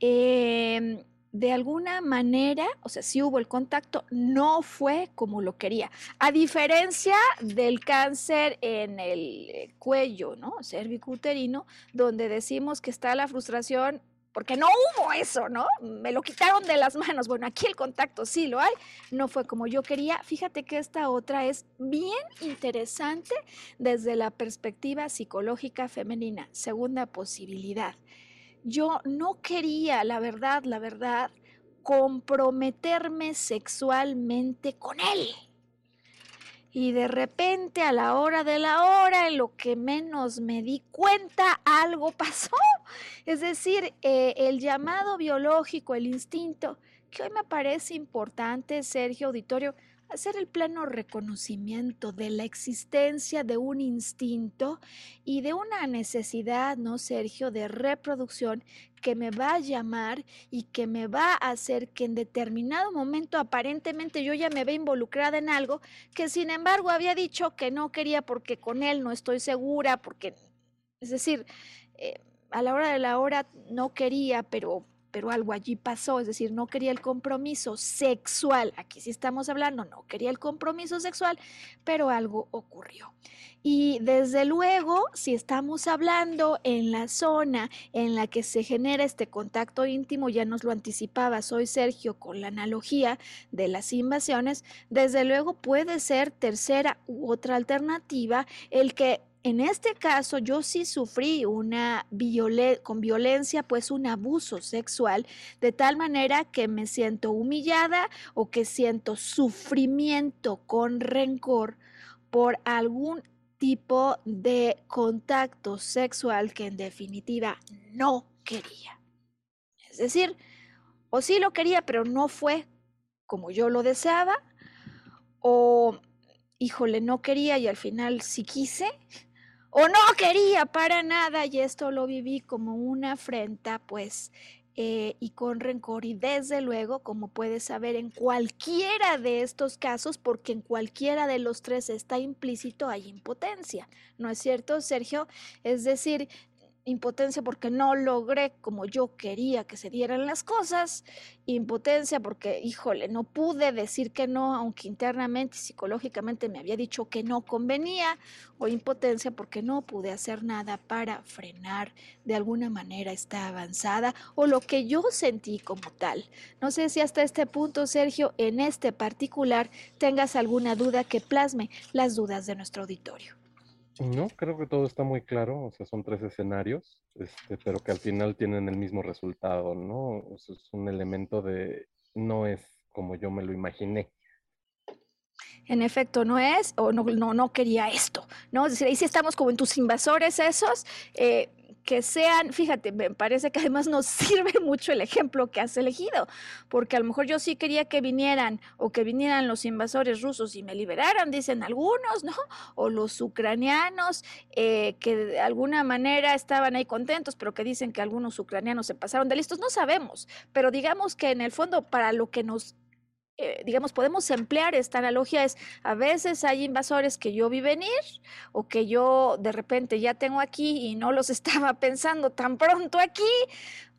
Eh, de alguna manera, o sea, si hubo el contacto, no fue como lo quería. A diferencia del cáncer en el eh, cuello, ¿no? Cervicuterino, donde decimos que está la frustración porque no hubo eso, ¿no? Me lo quitaron de las manos. Bueno, aquí el contacto sí lo hay, no fue como yo quería. Fíjate que esta otra es bien interesante desde la perspectiva psicológica femenina. Segunda posibilidad yo no quería, la verdad, la verdad, comprometerme sexualmente con él. Y de repente a la hora de la hora, en lo que menos me di cuenta, algo pasó. Es decir, eh, el llamado biológico, el instinto, que hoy me parece importante, Sergio Auditorio, hacer el pleno reconocimiento de la existencia de un instinto y de una necesidad, ¿no, Sergio?, de reproducción que me va a llamar y que me va a hacer que en determinado momento aparentemente yo ya me ve involucrada en algo que sin embargo había dicho que no quería porque con él no estoy segura, porque, es decir, eh, a la hora de la hora no quería, pero pero algo allí pasó, es decir, no quería el compromiso sexual, aquí sí estamos hablando, no quería el compromiso sexual, pero algo ocurrió. Y desde luego, si estamos hablando en la zona en la que se genera este contacto íntimo, ya nos lo anticipaba, soy Sergio con la analogía de las invasiones, desde luego puede ser tercera u otra alternativa el que en este caso, yo sí sufrí una con violencia, pues un abuso sexual, de tal manera que me siento humillada o que siento sufrimiento con rencor por algún tipo de contacto sexual que en definitiva no quería. Es decir, o sí lo quería, pero no fue como yo lo deseaba, o híjole, no quería y al final sí quise, o no quería para nada y esto lo viví como una afrenta, pues, eh, y con rencor y desde luego, como puedes saber, en cualquiera de estos casos, porque en cualquiera de los tres está implícito, hay impotencia, ¿no es cierto, Sergio? Es decir, impotencia porque no logré como yo quería que se dieran las cosas, impotencia porque, híjole, no pude decir que no, aunque internamente y psicológicamente me había dicho que no convenía, o impotencia porque no pude hacer nada para frenar de alguna manera esta avanzada o lo que yo sentí como tal. No sé si hasta este punto, Sergio, en este particular tengas alguna duda que plasme las dudas de nuestro auditorio. No, creo que todo está muy claro, o sea, son tres escenarios, este, pero que al final tienen el mismo resultado, ¿no? es un elemento de no es como yo me lo imaginé. En efecto, no es, o no, no, no quería esto, ¿no? Es decir, ahí sí estamos como en tus invasores esos, eh, que sean, fíjate, me parece que además nos sirve mucho el ejemplo que has elegido, porque a lo mejor yo sí quería que vinieran o que vinieran los invasores rusos y me liberaran, dicen algunos, ¿no? O los ucranianos eh, que de alguna manera estaban ahí contentos, pero que dicen que algunos ucranianos se pasaron de listos, no sabemos, pero digamos que en el fondo para lo que nos eh, digamos, podemos emplear esta analogía es, a veces hay invasores que yo vi venir o que yo de repente ya tengo aquí y no los estaba pensando tan pronto aquí,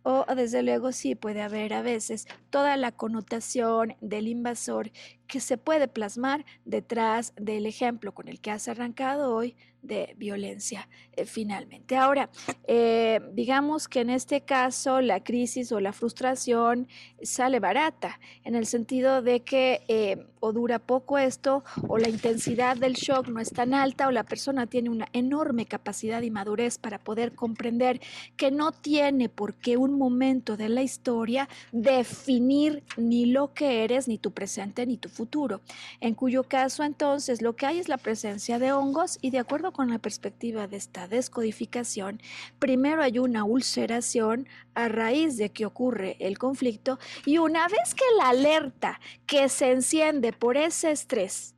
o desde luego sí puede haber a veces toda la connotación del invasor que se puede plasmar detrás del ejemplo con el que has arrancado hoy de violencia eh, finalmente. Ahora, eh, digamos que en este caso la crisis o la frustración sale barata, en el sentido de que eh, o dura poco esto, o la intensidad del shock no es tan alta, o la persona tiene una enorme capacidad y madurez para poder comprender que no tiene por qué un momento de la historia definir ni lo que eres, ni tu presente, ni tu futuro, en cuyo caso entonces lo que hay es la presencia de hongos y de acuerdo con la perspectiva de esta descodificación, primero hay una ulceración a raíz de que ocurre el conflicto y una vez que la alerta que se enciende por ese estrés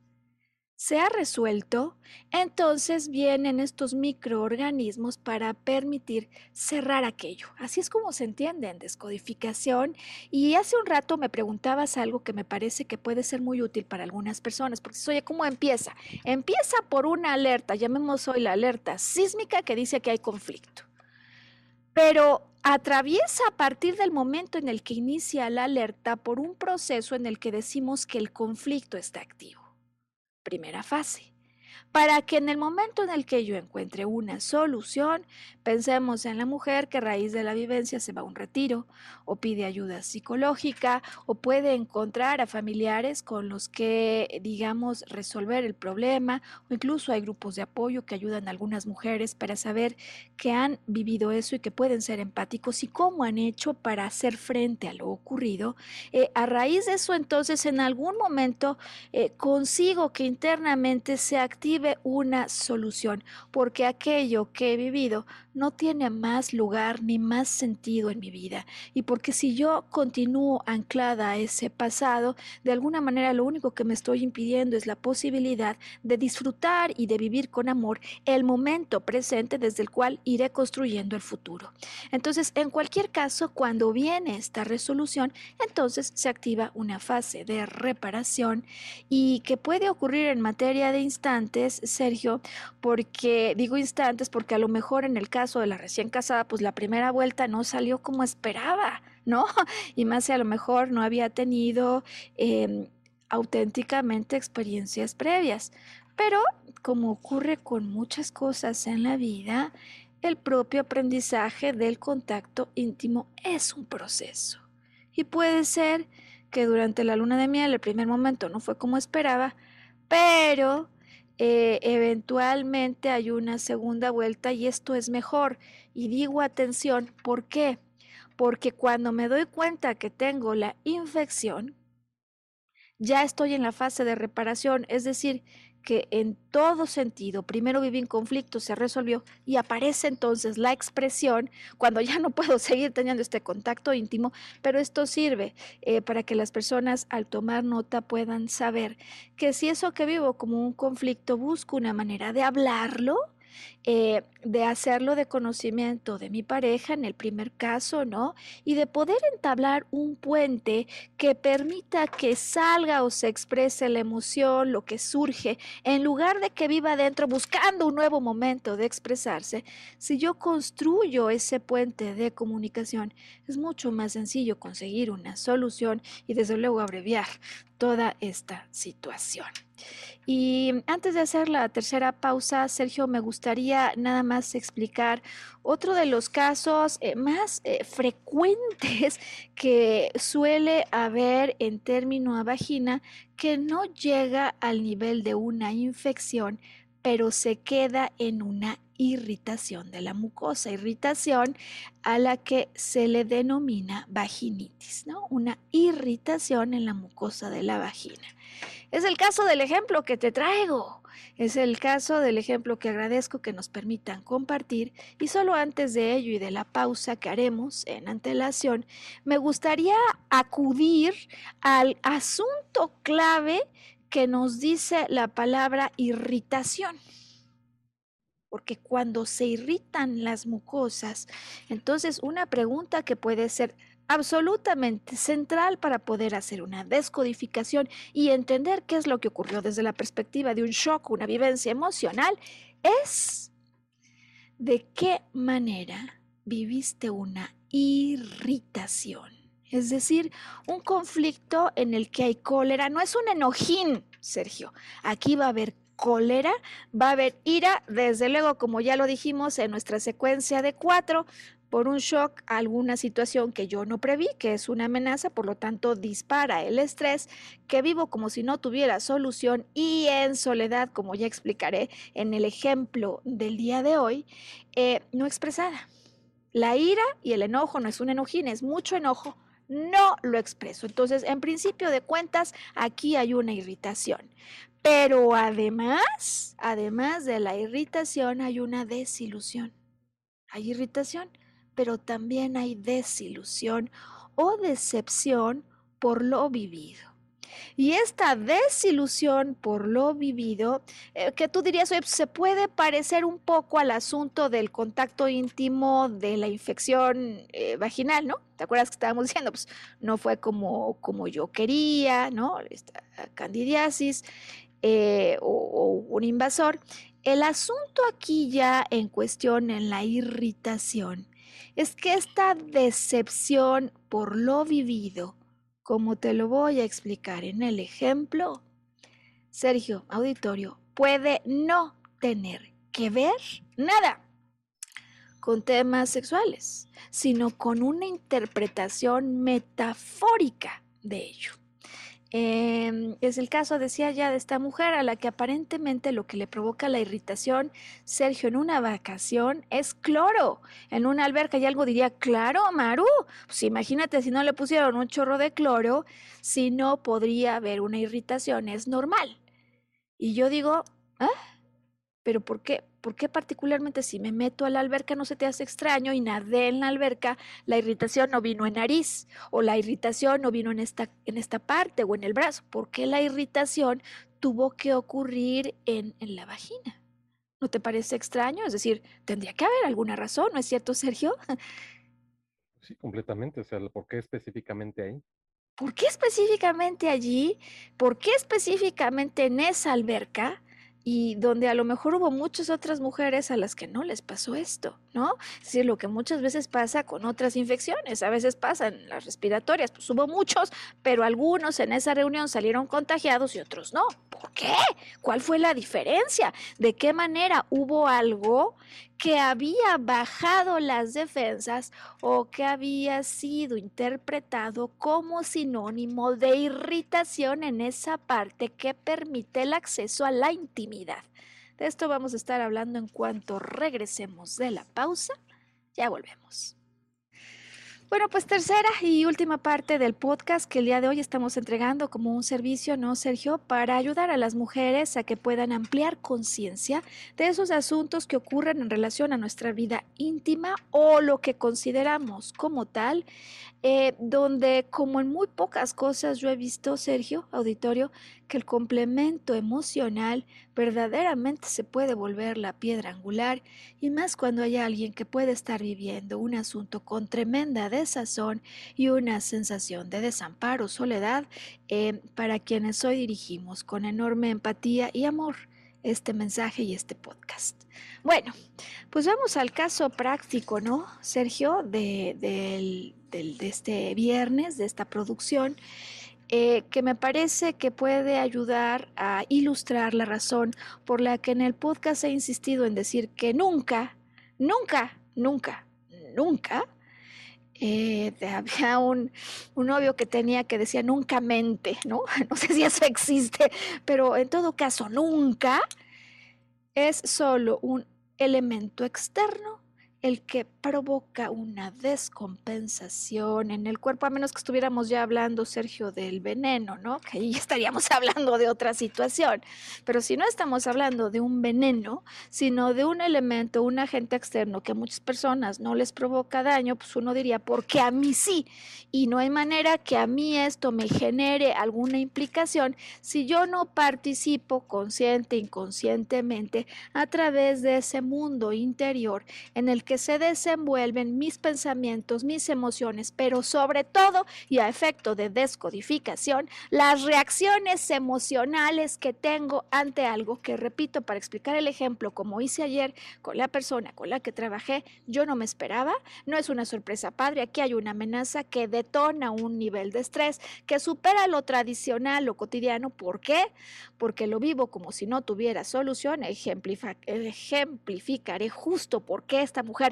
se ha resuelto, entonces vienen estos microorganismos para permitir cerrar aquello. Así es como se entiende en descodificación. Y hace un rato me preguntabas algo que me parece que puede ser muy útil para algunas personas, porque oye, ¿cómo empieza? Empieza por una alerta, llamemos hoy la alerta sísmica que dice que hay conflicto. Pero atraviesa a partir del momento en el que inicia la alerta por un proceso en el que decimos que el conflicto está activo primera fase para que en el momento en el que yo encuentre una solución, pensemos en la mujer que a raíz de la vivencia se va a un retiro o pide ayuda psicológica o puede encontrar a familiares con los que, digamos, resolver el problema o incluso hay grupos de apoyo que ayudan a algunas mujeres para saber que han vivido eso y que pueden ser empáticos y cómo han hecho para hacer frente a lo ocurrido. Eh, a raíz de eso, entonces, en algún momento eh, consigo que internamente se active una solución, porque aquello que he vivido no tiene más lugar ni más sentido en mi vida. Y porque si yo continúo anclada a ese pasado, de alguna manera lo único que me estoy impidiendo es la posibilidad de disfrutar y de vivir con amor el momento presente desde el cual iré construyendo el futuro. Entonces, en cualquier caso, cuando viene esta resolución, entonces se activa una fase de reparación y que puede ocurrir en materia de instantes, Sergio, porque digo instantes porque a lo mejor en el caso de la recién casada, pues la primera vuelta no salió como esperaba, ¿no? Y más si a lo mejor no había tenido em, auténticamente experiencias previas. Pero como ocurre con muchas cosas en la vida, el propio aprendizaje del contacto íntimo es un proceso. Y puede ser que durante la luna de miel el primer momento no fue como esperaba, pero eh, eventualmente hay una segunda vuelta y esto es mejor. Y digo atención, ¿por qué? Porque cuando me doy cuenta que tengo la infección, ya estoy en la fase de reparación, es decir, que en todo sentido, primero viví en conflicto, se resolvió y aparece entonces la expresión cuando ya no puedo seguir teniendo este contacto íntimo, pero esto sirve eh, para que las personas al tomar nota puedan saber que si eso que vivo como un conflicto busco una manera de hablarlo, eh, de hacerlo de conocimiento de mi pareja en el primer caso, ¿no? Y de poder entablar un puente que permita que salga o se exprese la emoción, lo que surge, en lugar de que viva adentro buscando un nuevo momento de expresarse. Si yo construyo ese puente de comunicación, es mucho más sencillo conseguir una solución y desde luego abreviar toda esta situación. Y antes de hacer la tercera pausa, Sergio, me gustaría nada más explicar otro de los casos eh, más eh, frecuentes que suele haber en término a vagina que no llega al nivel de una infección, pero se queda en una irritación de la mucosa, irritación a la que se le denomina vaginitis, ¿no? Una irritación en la mucosa de la vagina. Es el caso del ejemplo que te traigo. Es el caso del ejemplo que agradezco que nos permitan compartir y solo antes de ello y de la pausa que haremos en antelación, me gustaría acudir al asunto clave que nos dice la palabra irritación. Porque cuando se irritan las mucosas, entonces una pregunta que puede ser absolutamente central para poder hacer una descodificación y entender qué es lo que ocurrió desde la perspectiva de un shock, una vivencia emocional, es de qué manera viviste una irritación. Es decir, un conflicto en el que hay cólera, no es un enojín, Sergio. Aquí va a haber cólera, va a haber ira, desde luego, como ya lo dijimos en nuestra secuencia de cuatro, por un shock alguna situación que yo no preví, que es una amenaza, por lo tanto dispara el estrés, que vivo como si no tuviera solución y en soledad, como ya explicaré en el ejemplo del día de hoy, eh, no expresada. La ira y el enojo no es un enojín, es mucho enojo, no lo expreso. Entonces, en principio de cuentas, aquí hay una irritación. Pero además, además de la irritación, hay una desilusión. Hay irritación, pero también hay desilusión o decepción por lo vivido. Y esta desilusión por lo vivido, eh, que tú dirías, se puede parecer un poco al asunto del contacto íntimo de la infección eh, vaginal, ¿no? ¿Te acuerdas que estábamos diciendo? Pues no fue como, como yo quería, ¿no? Esta candidiasis eh, o, o un invasor. El asunto aquí ya en cuestión en la irritación es que esta decepción por lo vivido, como te lo voy a explicar en el ejemplo, Sergio, auditorio, puede no tener que ver nada con temas sexuales, sino con una interpretación metafórica de ello. Em, es el caso, decía ya, de esta mujer a la que aparentemente lo que le provoca la irritación, Sergio, en una vacación es cloro. En una alberca y algo diría, claro, Maru, pues imagínate si no le pusieron un chorro de cloro, si no podría haber una irritación, es normal. Y yo digo, ¿ah? ¿Pero por qué? ¿Por qué particularmente si me meto a la alberca no se te hace extraño y nadé en la alberca, la irritación no vino en nariz o la irritación no vino en esta, en esta parte o en el brazo? ¿Por qué la irritación tuvo que ocurrir en, en la vagina? ¿No te parece extraño? Es decir, tendría que haber alguna razón, ¿no es cierto, Sergio? Sí, completamente. O sea, ¿por qué específicamente ahí? ¿Por qué específicamente allí? ¿Por qué específicamente en esa alberca? Y donde a lo mejor hubo muchas otras mujeres a las que no les pasó esto, ¿no? Es decir, lo que muchas veces pasa con otras infecciones, a veces pasa en las respiratorias, pues hubo muchos, pero algunos en esa reunión salieron contagiados y otros no. ¿Por qué? ¿Cuál fue la diferencia? ¿De qué manera hubo algo que había bajado las defensas o que había sido interpretado como sinónimo de irritación en esa parte que permite el acceso a la intimidad. De esto vamos a estar hablando en cuanto regresemos de la pausa. Ya volvemos. Bueno, pues tercera y última parte del podcast que el día de hoy estamos entregando como un servicio, ¿no, Sergio? Para ayudar a las mujeres a que puedan ampliar conciencia de esos asuntos que ocurren en relación a nuestra vida íntima o lo que consideramos como tal eh, donde como en muy pocas cosas yo he visto, Sergio, auditorio, que el complemento emocional verdaderamente se puede volver la piedra angular y más cuando hay alguien que puede estar viviendo un asunto con tremenda desazón y una sensación de desamparo, soledad, eh, para quienes hoy dirigimos con enorme empatía y amor este mensaje y este podcast. Bueno, pues vamos al caso práctico, ¿no, Sergio? De, del de este viernes, de esta producción, eh, que me parece que puede ayudar a ilustrar la razón por la que en el podcast he insistido en decir que nunca, nunca, nunca, nunca eh, había un, un, novio que tenía que decía nunca mente, ¿no? No sé si eso existe, pero en todo caso, nunca es solo un elemento externo el que provoca una descompensación en el cuerpo, a menos que estuviéramos ya hablando, Sergio, del veneno, ¿no? Que ahí estaríamos hablando de otra situación. Pero si no estamos hablando de un veneno, sino de un elemento, un agente externo que a muchas personas no les provoca daño, pues uno diría, ¿por qué a mí sí? Y no hay manera que a mí esto me genere alguna implicación si yo no participo consciente, inconscientemente, a través de ese mundo interior en el que se desenvuelven mis pensamientos, mis emociones, pero sobre todo y a efecto de descodificación, las reacciones emocionales que tengo ante algo que, repito, para explicar el ejemplo, como hice ayer con la persona con la que trabajé, yo no me esperaba, no es una sorpresa padre, aquí hay una amenaza que detona un nivel de estrés que supera lo tradicional, lo cotidiano, ¿por qué? Porque lo vivo como si no tuviera solución, ejemplificaré justo por qué esta mujer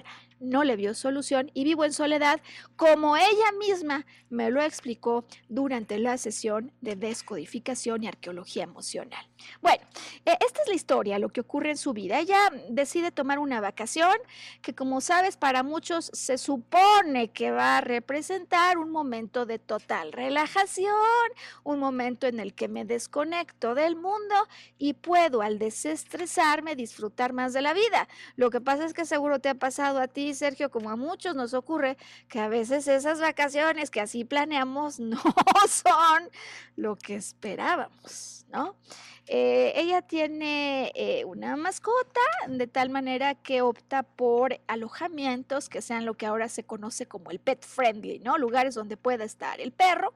no le vio solución y vivo en soledad, como ella misma me lo explicó durante la sesión de descodificación y arqueología emocional. Bueno, e, esta es la historia, lo que ocurre en su vida. Ella decide tomar una vacación que, como sabes, para muchos se supone que va a representar un momento de total relajación, un momento en el que me desconecto del mundo y puedo, al desestresarme, disfrutar más de la vida. Lo que pasa es que seguro te ha pasado a ti, Sergio, como a muchos nos ocurre, que a veces esas vacaciones que así planeamos no son lo que esperábamos, ¿no? Eh, ella tiene eh, una mascota de tal manera que opta por alojamientos que sean lo que ahora se conoce como el pet friendly, ¿no? Lugares donde pueda estar el perro.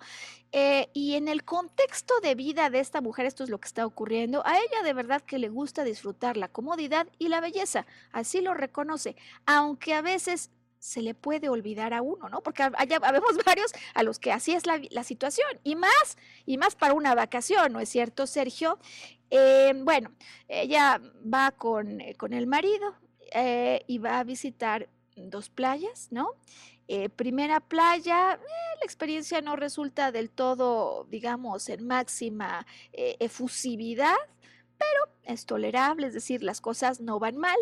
Eh, y en el contexto de vida de esta mujer, esto es lo que está ocurriendo. A ella de verdad que le gusta disfrutar la comodidad y la belleza. Así lo reconoce, aunque a veces se le puede olvidar a uno, ¿no? Porque allá habemos varios a los que así es la, situación y más, y más para una vacación, ¿no es cierto, Sergio? Eh, bueno, ella va con, eh, con el marido eh, y va a visitar dos playas, ¿no? primera playa, la experiencia no resulta del todo, digamos, en máxima efusividad, pero es tolerable, es decir, las cosas no van mal.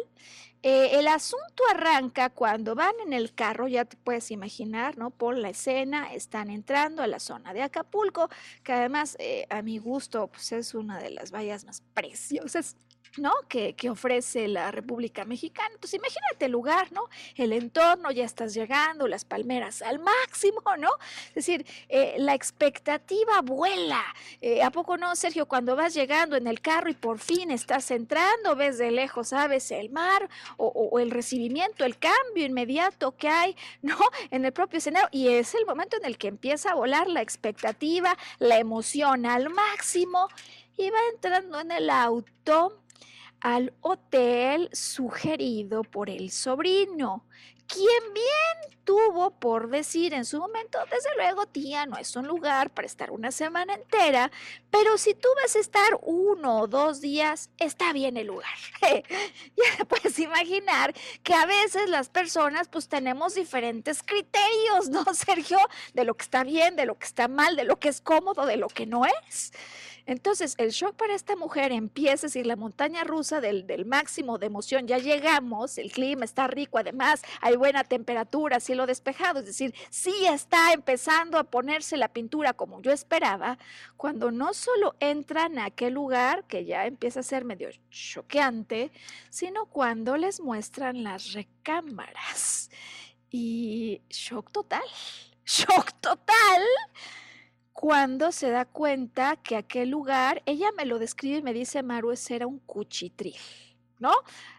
Eh, el asunto arranca cuando van en el carro, ya te puedes imaginar, ¿no? Por la escena, están entrando a la zona de Acapulco, que además, eh, a mi gusto, pues es una de las vallas más preciosas ¿no? Que, ofrece la República Mexicana. Entonces, imagínate el lugar, ¿no? El entorno, ya estás llegando, las palmeras al máximo, ¿no? Es decir, eh, la expectativa vuela. Eh, ¿A poco no, Sergio? Cuando vas llegando en el carro y por fin estás entrando, ves de lejos, sabes, el mar o, o el recibimiento, el cambio inmediato que hay, ¿no? En el propio escenario. Y es el momento en el que empieza a volar la expectativa, la emoción al máximo. Y va entrando en el auto al hotel sugerido por el sobrino, quien bien tuvo por decir en su momento, desde luego, tía, no es un lugar para estar una semana entera, pero si tú vas a estar uno o dos días, está bien el lugar. ya puedes imaginar que a veces las personas pues tenemos diferentes criterios, ¿no, Sergio? De lo que está bien, de lo que está mal, de lo que es cómodo, de lo que no es. Entonces, el shock para esta mujer empieza, a decir, la montaña rusa del, máximo de emoción, ya llegamos, el clima está rico, además hay buena temperatura, cielo despejado, es decir, sí está empezando a ponerse la pintura como yo esperaba, cuando no solo entran a aquel lugar que ya empieza a ser medio choqueante, sino cuando les muestran las recámaras. Y shock total, shock total cuando se da cuenta que aquel lugar, ella me lo describe y me dice, Maru, ese era un cuchitril, ¿no?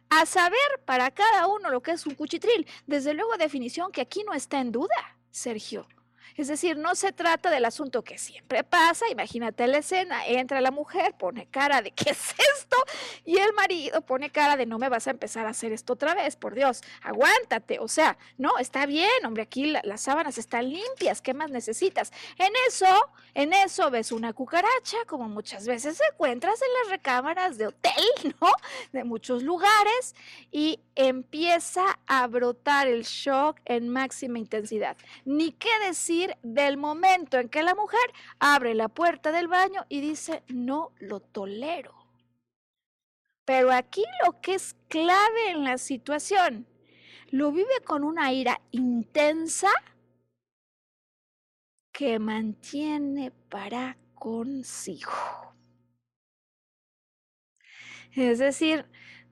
A saber para cada uno lo que es un cuchitril. Desde luego, definición que aquí no está en duda, Sergio. Es decir, no se trata del asunto que siempre pasa. Imagínate la escena, entra la mujer, pone cara de ¿qué es esto? Y el marido pone cara de no me vas a empezar a hacer esto otra vez, por Dios, aguántate. O sea, no, está bien, hombre, aquí las sábanas están limpias, ¿qué más necesitas? En eso, en eso ves una cucaracha, como muchas veces encuentras en las recámaras de hotel, ¿no? De muchos lugares, y empieza a brotar el shock en máxima intensidad. Ni qué decir del momento en que la mujer abre la puerta del baño y dice, no lo tolero. Pero aquí lo que es clave en la situación, lo vive con una ira intensa que mantiene para consigo. Es decir,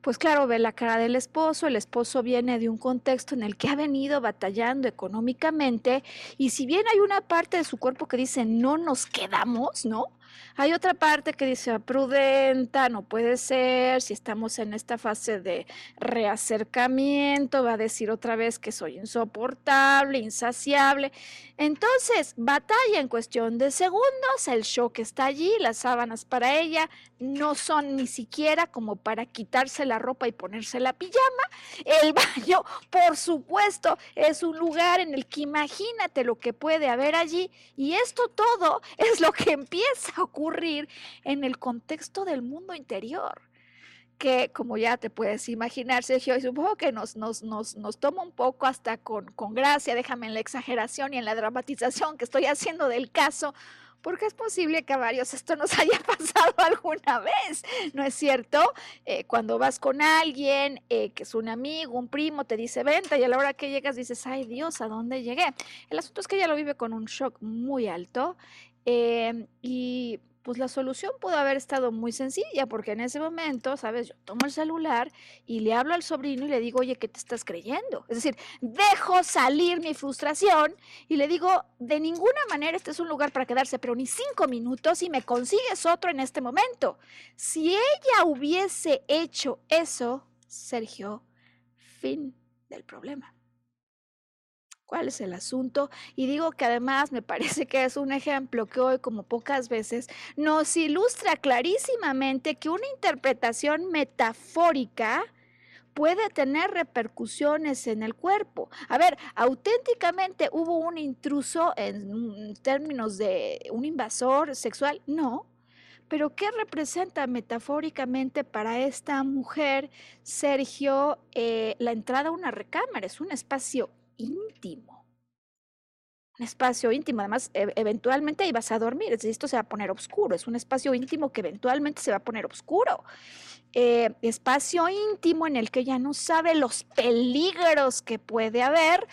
pues claro, ve la cara del esposo, el esposo viene de un contexto en el que ha venido batallando económicamente y si bien hay una parte de su cuerpo que dice no nos quedamos, ¿no? Hay otra parte que dice, ah, prudenta, no puede ser, si estamos en esta fase de reacercamiento, va a decir otra vez que soy insoportable, insaciable. Entonces, batalla en cuestión de segundos, el shock está allí, las sábanas para ella no son ni siquiera como para quitarse la ropa y ponerse la pijama. El baño, por supuesto, es un lugar en el que imagínate lo que puede haber allí y esto todo es lo que empieza ocurrir en el contexto del mundo interior que como ya te puedes imaginar, Sergio, y supongo que nos, nos, nos, nos toma un poco hasta con, con gracia, déjame en la exageración y en la dramatización que estoy haciendo del caso, porque es posible que a varios esto nos haya pasado alguna vez, ¿no es cierto? Eh, cuando vas con alguien eh, que es un amigo, un primo, te dice venta y a la hora que llegas dices, ay Dios, ¿a dónde llegué? El asunto es que ella lo vive con un shock muy alto em, y pues la solución pudo haber estado muy sencilla, porque en ese momento, ¿sabes? Yo tomo el celular y le hablo al sobrino y le digo, oye, ¿qué te estás creyendo? Es decir, dejo salir mi frustración y le digo, de ninguna manera este es un lugar para quedarse, pero ni cinco minutos y me consigues otro en este momento. Si ella hubiese hecho eso, Sergio, fin del problema cuál es el asunto. Y digo que además me parece que es un ejemplo que hoy, como pocas veces, nos ilustra clarísimamente que una interpretación metafórica puede tener repercusiones en el cuerpo. A ver, auténticamente hubo un intruso en términos de un invasor sexual, no. Pero ¿qué representa metafóricamente para esta mujer, Sergio, eh, la entrada a una recámara? Es un espacio íntimo. Un espacio íntimo, además, e, eventualmente ibas a dormir, es decir, esto se va a poner oscuro, es un espacio íntimo que eventualmente se va a poner oscuro. Eh, espacio íntimo en el que ya no sabe los peligros que puede haber,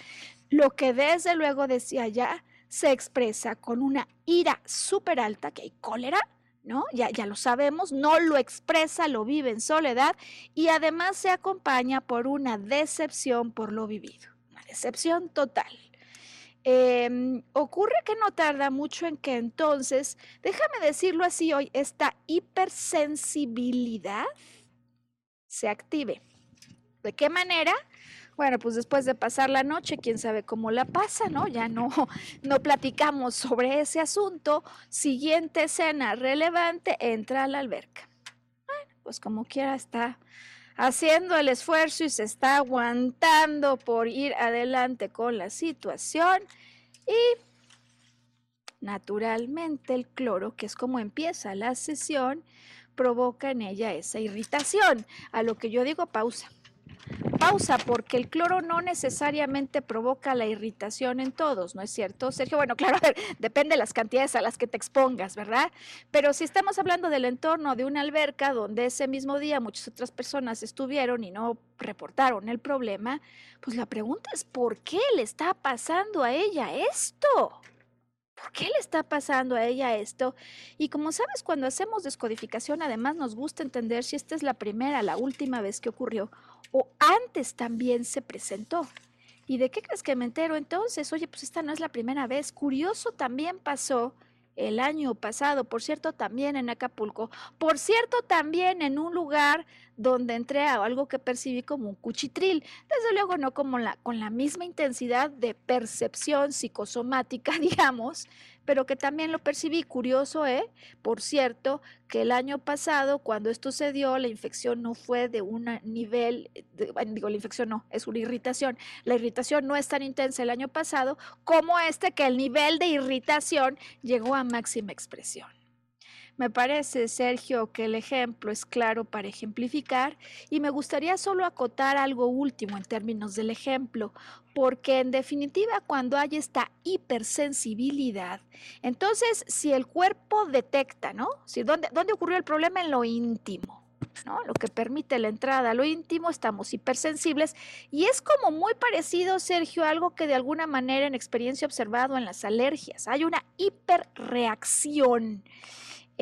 lo que desde luego decía ya se expresa con una ira súper alta, que hay cólera, ¿no? Ya lo sabemos, no lo expresa, lo vive en soledad y además se acompaña por una decepción por lo vivido excepción total. Em, ocurre que no tarda mucho en que entonces, déjame decirlo así hoy, esta hipersensibilidad se active. ¿De qué manera? Bueno, pues después de pasar la noche, quién sabe cómo la pasa, ¿no? Ya no, no platicamos sobre ese asunto. Siguiente escena relevante, entra a la alberca. Bueno, pues como quiera está haciendo el esfuerzo y se está aguantando por ir adelante con la situación y naturalmente el cloro, que es como empieza la sesión, provoca en ella esa irritación. A lo que yo digo pausa pausa porque el cloro no necesariamente provoca la irritación en todos, ¿no es cierto? Sergio, bueno, claro, depende de las cantidades a las que te expongas, ¿verdad? Pero si estamos hablando del entorno de una alberca donde ese mismo día muchas otras personas estuvieron y no reportaron el problema, pues la pregunta es, ¿por qué le está pasando a ella esto? ¿Por qué le está pasando a ella esto? Y como sabes, cuando hacemos descodificación, además nos gusta entender si esta es la primera, la última vez que ocurrió o antes también se presentó. ¿Y de qué crees que me entero entonces? Oye, pues esta no es la primera vez. Curioso también pasó el año pasado, por cierto, también en Acapulco, por cierto, también en un lugar donde entré a algo que percibí como un cuchitril, desde luego no como la, con la misma intensidad de percepción psicosomática, digamos, pero que también lo percibí. Curioso, ¿eh? Por cierto, que el año pasado, cuando esto se dio, la infección no fue de un nivel, digo, la infección no, es una irritación. La irritación no es tan intensa el año pasado como este, que el nivel de irritación llegó a máxima expresión. Me parece, Sergio, que el ejemplo es claro para ejemplificar y me gustaría solo acotar algo último en términos del ejemplo, porque en definitiva cuando hay esta hipersensibilidad, entonces si el cuerpo detecta, ¿no? Si, ¿dónde, ¿Dónde ocurrió el problema? En lo íntimo. ¿no? Lo que permite la entrada a lo íntimo, estamos hipersensibles y es como muy parecido, Sergio, a algo que de alguna manera en experiencia observado en las alergias. Hay una hiperreacción.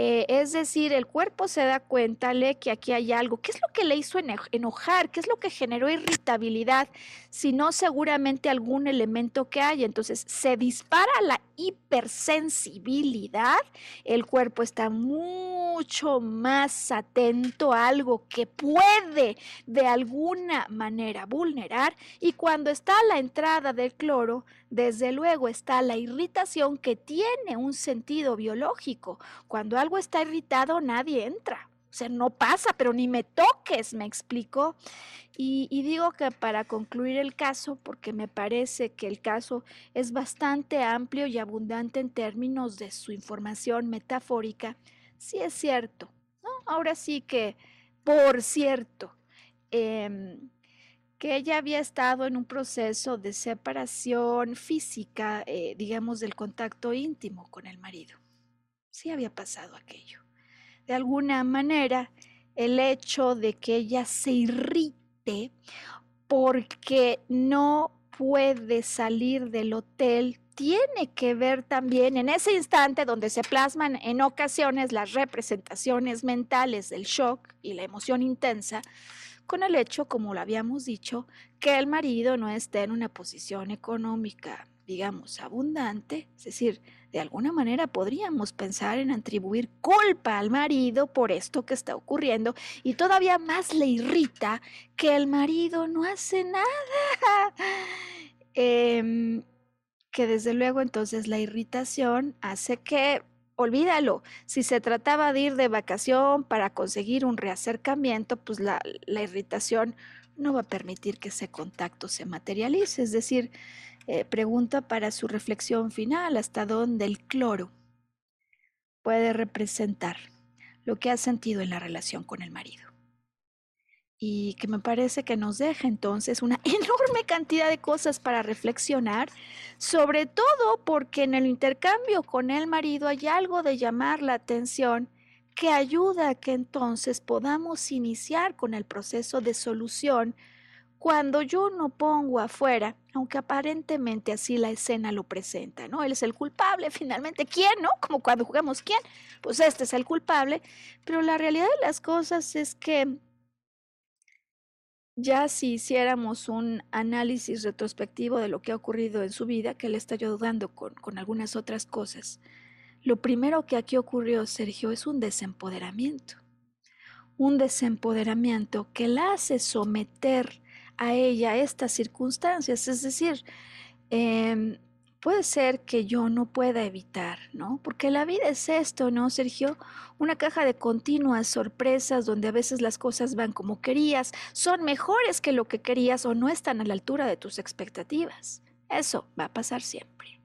Eh, es decir, el cuerpo se da cuenta que aquí hay algo. ¿Qué es lo que le hizo enojar? ¿Qué es lo que generó irritabilidad? Si no, seguramente algún elemento que hay. Entonces, se dispara la hipersensibilidad. El cuerpo está mucho más atento a algo que puede de alguna manera vulnerar. Y cuando está la entrada del cloro, desde luego está la irritación que tiene un sentido biológico. Cuando algo está irritado, nadie entra. O sea, no pasa, pero ni me toques, me explico. Y, digo que para concluir el caso, porque me parece que el caso es bastante amplio y abundante en términos de su información metafórica, sí es cierto. Ahora sí que, por cierto, eh, que ella había estado en un proceso de separación física, eh, digamos, del contacto íntimo con el marido. Sí había pasado aquello. De alguna manera, el hecho de que ella se irrite porque no puede salir del hotel tiene que ver también en ese instante donde se plasman en ocasiones las representaciones mentales del shock y la emoción intensa, con el hecho, como lo habíamos dicho, que el marido no esté en una posición económica, digamos, abundante, es decir, de alguna manera podríamos pensar en atribuir culpa al marido por esto que está ocurriendo y todavía más le irrita que el marido no hace nada. Em, que desde luego entonces la irritación hace que olvídalo. Si se trataba de ir de vacación para conseguir un reacercamiento, pues la, irritación no va a permitir que ese contacto se materialice. Es decir, eh, pregunta para su reflexión final hasta dónde el cloro puede representar lo que ha sentido en la relación con el marido y que me parece que nos deja entonces una enorme cantidad de cosas para reflexionar, sobre todo porque en el intercambio con el marido hay algo de llamar la atención que ayuda a que entonces podamos iniciar con el proceso de solución cuando yo no pongo afuera, aunque aparentemente así la escena lo presenta, ¿no? Él es el culpable, finalmente, ¿quién, no? Como cuando jugamos quién, pues este es el culpable, pero la realidad de las cosas es que ya si hiciéramos un análisis retrospectivo de lo que ha ocurrido en su vida, que le está ayudando con, con algunas otras cosas, lo primero que aquí ocurrió, Sergio, es un desempoderamiento. Un desempoderamiento que la hace someter a ella estas circunstancias, es decir, eh, puede ser que yo no pueda evitar, ¿no? Porque la vida es esto, ¿no, Sergio? Una caja de continuas sorpresas donde a veces las cosas van como querías, son mejores que lo que querías o no están a la altura de tus expectativas. Eso va a pasar siempre.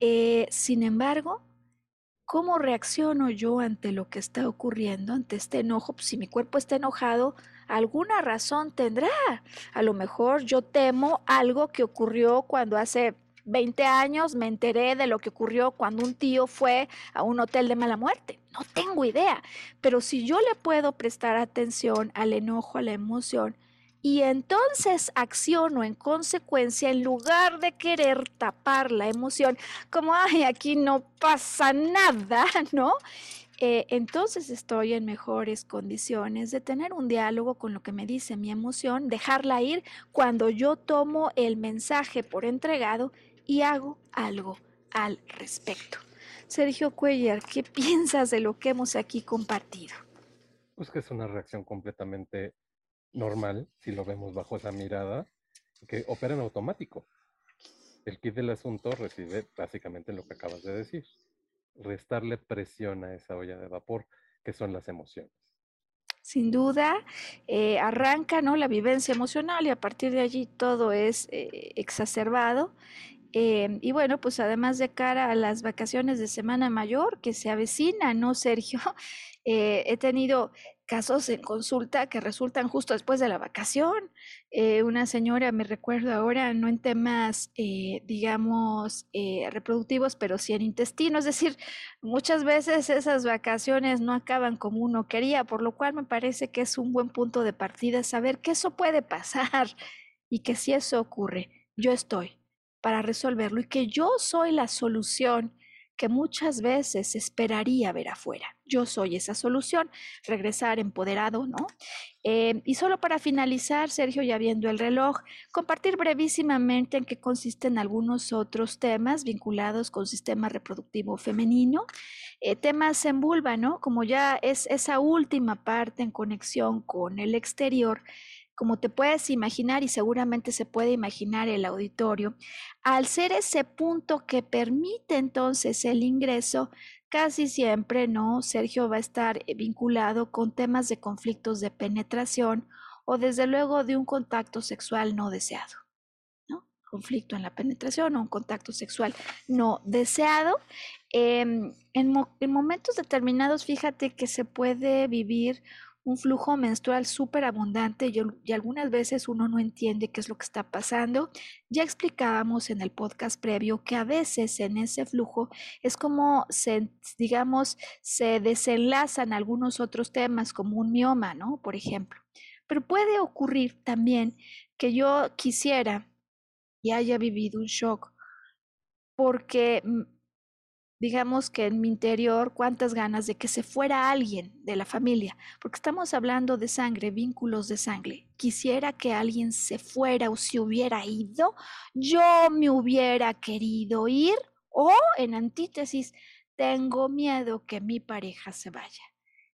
Eh, sin embargo, ¿cómo reacciono yo ante lo que está ocurriendo, ante este enojo? Pues si mi cuerpo está enojado, alguna razón tendrá. A lo mejor yo temo algo que ocurrió cuando hace 20 años me enteré de lo que ocurrió cuando un tío fue a un hotel de mala muerte. No tengo idea, pero si yo le puedo prestar atención al enojo, a la emoción, y entonces acciono en consecuencia en lugar de querer tapar la emoción, como, ay, aquí no pasa nada, ¿no? Eh, entonces estoy en mejores condiciones de tener un diálogo con lo que me dice mi emoción, dejarla ir cuando yo tomo el mensaje por entregado y hago algo al respecto. Sergio Cuellar, ¿qué piensas de lo que hemos aquí compartido? Pues que es una reacción completamente normal, si lo vemos bajo esa mirada, que opera en automático. El kit del asunto reside básicamente en lo que acabas de decir, restarle presión a esa olla de vapor, que son las emociones. Sin duda, eh, arranca ¿no? la vivencia emocional y a partir de allí todo es eh, exacerbado Em, y bueno, pues además de cara a las vacaciones de Semana Mayor que se avecina, ¿no, Sergio? Eh, he tenido casos en consulta que resultan justo después de la vacación. Eh, una señora, me recuerdo ahora, no en temas, eh, digamos, eh, reproductivos, pero sí en intestino. Es decir, muchas veces esas vacaciones no acaban como uno quería, por lo cual me parece que es un buen punto de partida saber que eso puede pasar y que si eso ocurre, yo estoy para resolverlo y que yo soy la solución que muchas veces esperaría ver afuera. Yo soy esa solución, regresar empoderado, ¿no? Eh, y solo para finalizar, Sergio, ya viendo el reloj, compartir brevísimamente en qué consisten algunos otros temas vinculados con sistema reproductivo femenino, eh, temas en vulva, ¿no? Como ya es esa última parte en conexión con el exterior como te puedes imaginar y seguramente se puede imaginar el auditorio, al ser ese punto que permite entonces el ingreso, casi siempre, ¿no? Sergio va a estar eh, vinculado con temas de conflictos de penetración o desde luego de un contacto sexual no deseado. ¿no? Conflicto en la penetración o un contacto sexual no deseado. Em, en, en momentos determinados, fíjate que se puede vivir un flujo menstrual súper abundante y, algunas veces uno no entiende qué es lo que está pasando. Ya explicábamos en el podcast previo que a veces en ese flujo es como se, digamos, se desenlazan algunos otros temas como un mioma, ¿no? Por ejemplo. Pero puede ocurrir también que yo quisiera y haya vivido un shock porque digamos que en mi interior, cuántas ganas de que se fuera alguien de la familia, porque estamos hablando de sangre, vínculos de sangre. Quisiera que alguien se fuera o se hubiera ido, yo me hubiera querido ir o en antítesis, tengo miedo que mi pareja se vaya.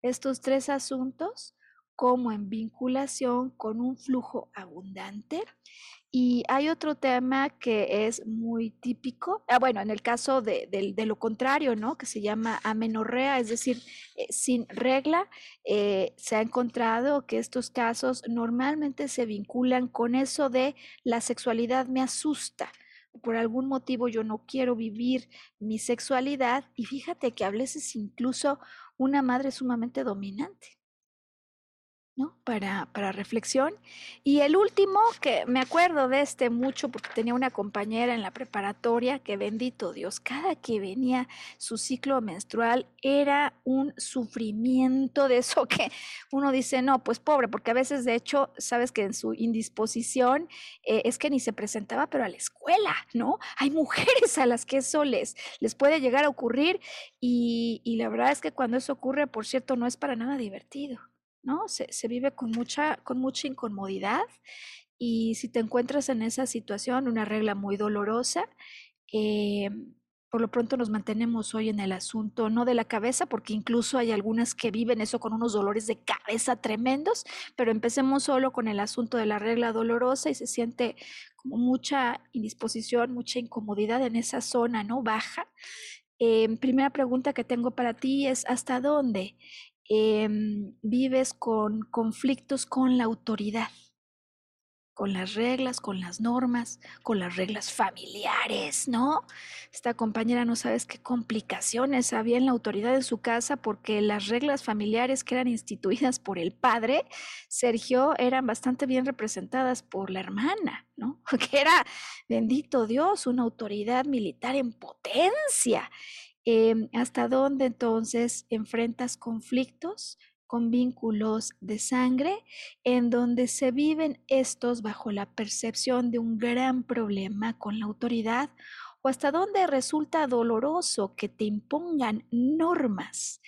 Estos tres asuntos como en vinculación con un flujo abundante y hay otro tema que es muy típico, ah, bueno, en el caso de, lo contrario, ¿no? Que se llama amenorrea, es decir, eh, sin regla, eh, se ha encontrado que estos casos normalmente se vinculan con eso de la sexualidad me asusta. Por algún motivo yo no quiero vivir mi sexualidad y fíjate que a veces incluso una madre sumamente dominante. ¿No? Para, para reflexión. Y el último, que me acuerdo de este mucho porque tenía una compañera en la preparatoria que bendito Dios, cada que venía su ciclo menstrual era un sufrimiento de eso que uno dice, no, pues pobre, porque a veces de hecho, sabes que en su indisposición eh, es que ni se presentaba, pero a la escuela, ¿no? Hay mujeres a las que eso les, les puede llegar a ocurrir y, y la verdad es que cuando eso ocurre, por cierto, no es para nada divertido. ¿No? Se, vive con mucha, con mucha incomodidad y si te encuentras en esa situación, una regla muy dolorosa, eh, por lo pronto nos mantenemos hoy en el asunto, no de la cabeza, porque incluso hay algunas que viven eso con unos dolores de cabeza tremendos, pero empecemos solo con el asunto de la regla dolorosa y se siente como mucha indisposición, mucha incomodidad en esa zona, ¿no? Baja. Eh, primera pregunta que tengo para ti es, ¿hasta dónde Em, vives con conflictos con la autoridad, con las reglas, con las normas, con las reglas familiares, ¿no? Esta compañera no sabes qué complicaciones había en la autoridad en su casa porque las reglas familiares que eran instituidas por el padre, Sergio, eran bastante bien representadas por la hermana, ¿no? Que era, bendito Dios, una autoridad militar en potencia Em, ¿Hasta dónde entonces enfrentas conflictos con vínculos de sangre en donde se viven estos bajo la percepción de un gran problema con la autoridad o hasta dónde resulta doloroso que te impongan normas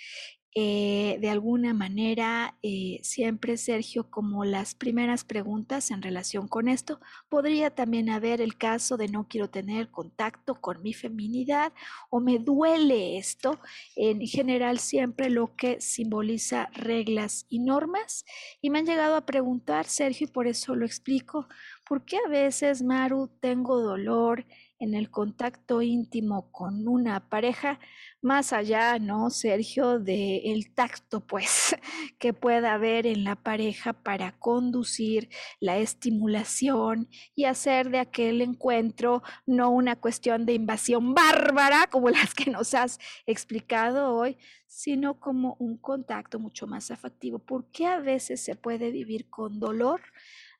eh, de alguna manera, eh, siempre, Sergio, como las primeras preguntas en relación con esto, podría también haber el caso de no quiero tener contacto con mi feminidad o me duele esto. En general, siempre lo que simboliza reglas y normas. Y me han llegado a preguntar, Sergio, y por eso lo explico, ¿Por qué a veces, Maru, tengo dolor en el contacto íntimo con una pareja, más allá, ¿no, Sergio, del el tacto, pues, que pueda haber en la pareja para conducir la estimulación y hacer de aquel encuentro no una cuestión de invasión bárbara, como las que nos has explicado hoy, sino como un contacto mucho más afectivo. ¿Por qué a veces se puede vivir con dolor?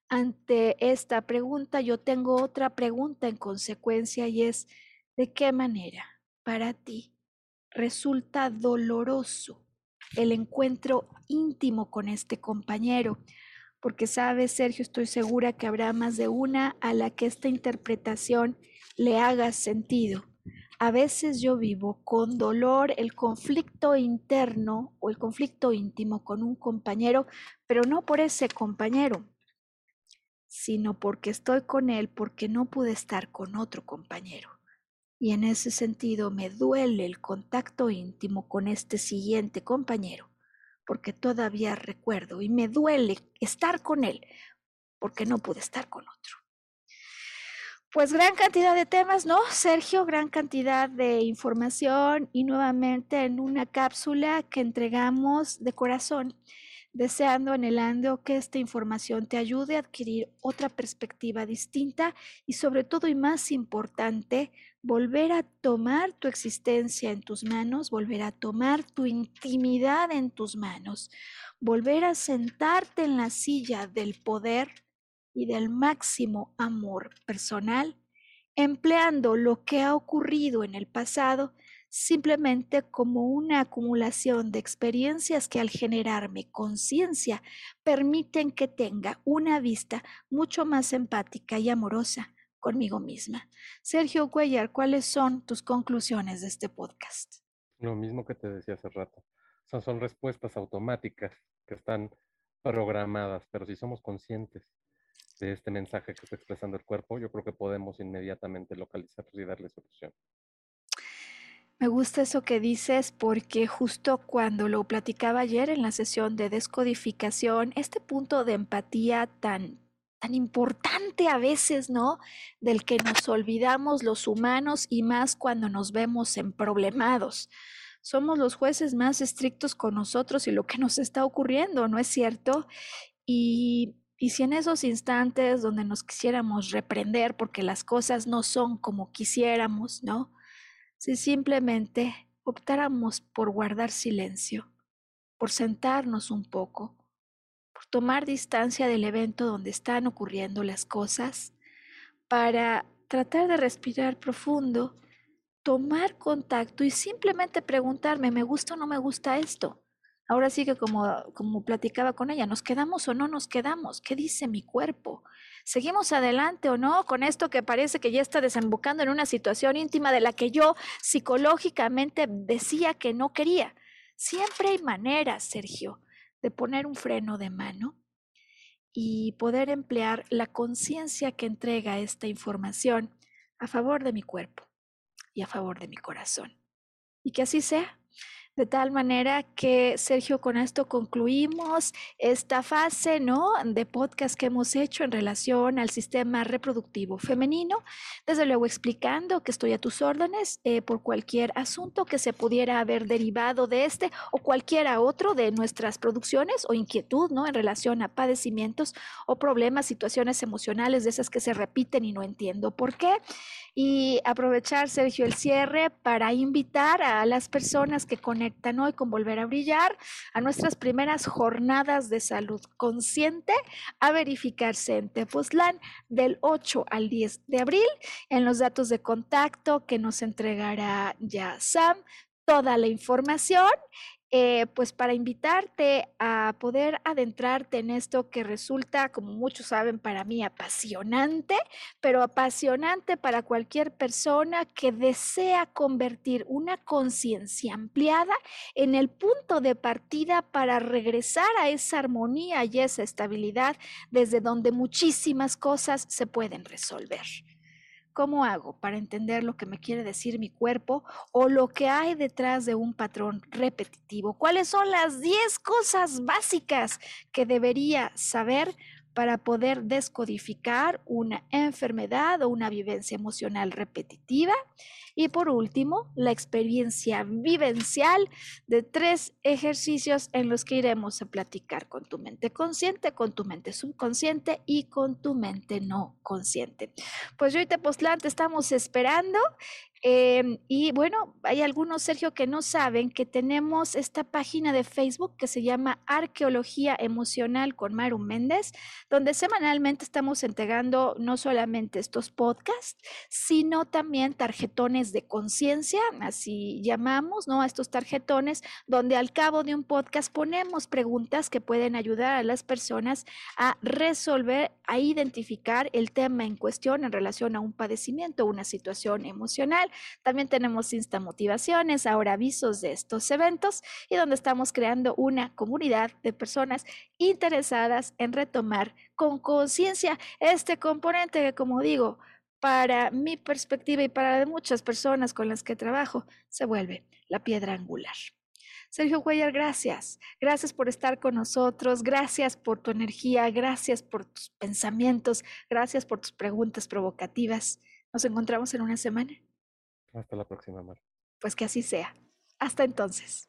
Ante esta pregunta, yo tengo otra pregunta en consecuencia y es, ¿de qué manera para ti resulta doloroso el encuentro íntimo con este compañero? Porque sabes, Sergio, estoy segura que habrá más de una a la que esta interpretación le haga sentido. A veces yo vivo con dolor el conflicto interno o el conflicto íntimo con un compañero, pero no por ese compañero, sino porque estoy con él porque no pude estar con otro compañero. Y en ese sentido me duele el contacto íntimo con este siguiente compañero, porque todavía recuerdo y me duele estar con él porque no pude estar con otro. Pues gran cantidad de temas, ¿no? Sergio, gran cantidad de información y nuevamente en una cápsula que entregamos de corazón deseando, anhelando que esta información te ayude a adquirir otra perspectiva distinta y sobre todo y más importante, volver a tomar tu existencia en tus manos, volver a tomar tu intimidad en tus manos, volver a sentarte en la silla del poder y del máximo amor personal, empleando lo que ha ocurrido en el pasado simplemente como una acumulación de experiencias que al generarme conciencia permiten que tenga una vista mucho más empática y amorosa conmigo misma. Sergio Cuellar, ¿cuáles son tus conclusiones de este podcast? Lo mismo que te decía hace rato. Son, respuestas automáticas que están programadas, pero si somos conscientes de este mensaje que está expresando el cuerpo, yo creo que podemos inmediatamente localizarlos y darle solución. Me gusta eso que dices porque justo cuando lo platicaba ayer en la sesión de descodificación, este punto de empatía tan tan importante a veces, ¿no? Del que nos olvidamos los humanos y más cuando nos vemos en problemados. Somos los jueces más estrictos con nosotros y lo que nos está ocurriendo, ¿no es cierto? Y, y si en esos instantes donde nos quisiéramos reprender porque las cosas no son como quisiéramos, ¿no? Si simplemente optáramos por guardar silencio, por sentarnos un poco, por tomar distancia del evento donde están ocurriendo las cosas, para tratar de respirar profundo, tomar contacto y simplemente preguntarme, ¿me gusta o no me gusta esto? Ahora sí que como, como platicaba con ella, ¿nos quedamos o no nos quedamos? ¿Qué dice mi cuerpo? ¿Seguimos adelante o no con esto que parece que ya está desembocando en una situación íntima de la que yo psicológicamente decía que no quería? Siempre hay maneras, Sergio, de poner un freno de mano y poder emplear la conciencia que entrega esta información a favor de mi cuerpo y a favor de mi corazón. Y que así sea. De tal manera que, Sergio, con esto concluimos esta fase, ¿no? De podcast que hemos hecho en relación al sistema reproductivo femenino. Desde luego explicando que estoy a tus órdenes eh, por cualquier asunto que se pudiera haber derivado de este o cualquiera otro de nuestras producciones o inquietud, ¿no? En relación a padecimientos o problemas, situaciones emocionales de esas que se repiten y no entiendo por qué y aprovechar, Sergio, el cierre para invitar a las personas que conectan hoy con Volver a Brillar a nuestras primeras jornadas de salud consciente a verificarse en Tepoztlán del 8 al 10 de abril. En los datos de contacto que nos entregará ya Sam toda la información eh, pues para invitarte a poder adentrarte en esto que resulta, como muchos saben, para mí apasionante, pero apasionante para cualquier persona que desea convertir una conciencia ampliada en el punto de partida para regresar a esa armonía y esa estabilidad desde donde muchísimas cosas se pueden resolver. ¿Cómo hago para entender lo que me quiere decir mi cuerpo o lo que hay detrás de un patrón repetitivo? ¿Cuáles son las 10 cosas básicas que debería saber para poder descodificar una enfermedad o una vivencia emocional repetitiva. Y por último, la experiencia vivencial de tres ejercicios en los que iremos a platicar con tu mente consciente, con tu mente subconsciente y con tu mente no consciente. Pues yo y Tepoztlán te estamos esperando Em, y bueno, hay algunos, Sergio, que no saben que tenemos esta página de Facebook que se llama Arqueología Emocional con Maru Méndez, donde semanalmente estamos entregando no solamente estos podcasts, sino también tarjetones de conciencia, así llamamos, ¿no? A estos tarjetones, donde al cabo de un podcast ponemos preguntas que pueden ayudar a las personas a resolver, a identificar el tema en cuestión en relación a un padecimiento, una situación emocional también tenemos Insta Motivaciones, ahora avisos de estos eventos y donde estamos creando una comunidad de personas interesadas en retomar con conciencia este componente que, como digo, para mi perspectiva y para de muchas personas con las que trabajo, se vuelve la piedra angular. Sergio Cuellar, gracias. Gracias por estar con nosotros. Gracias por tu energía. Gracias por tus pensamientos. Gracias por tus preguntas provocativas. Nos encontramos en una semana. Hasta la próxima, Mar. Pues que así sea. Hasta entonces.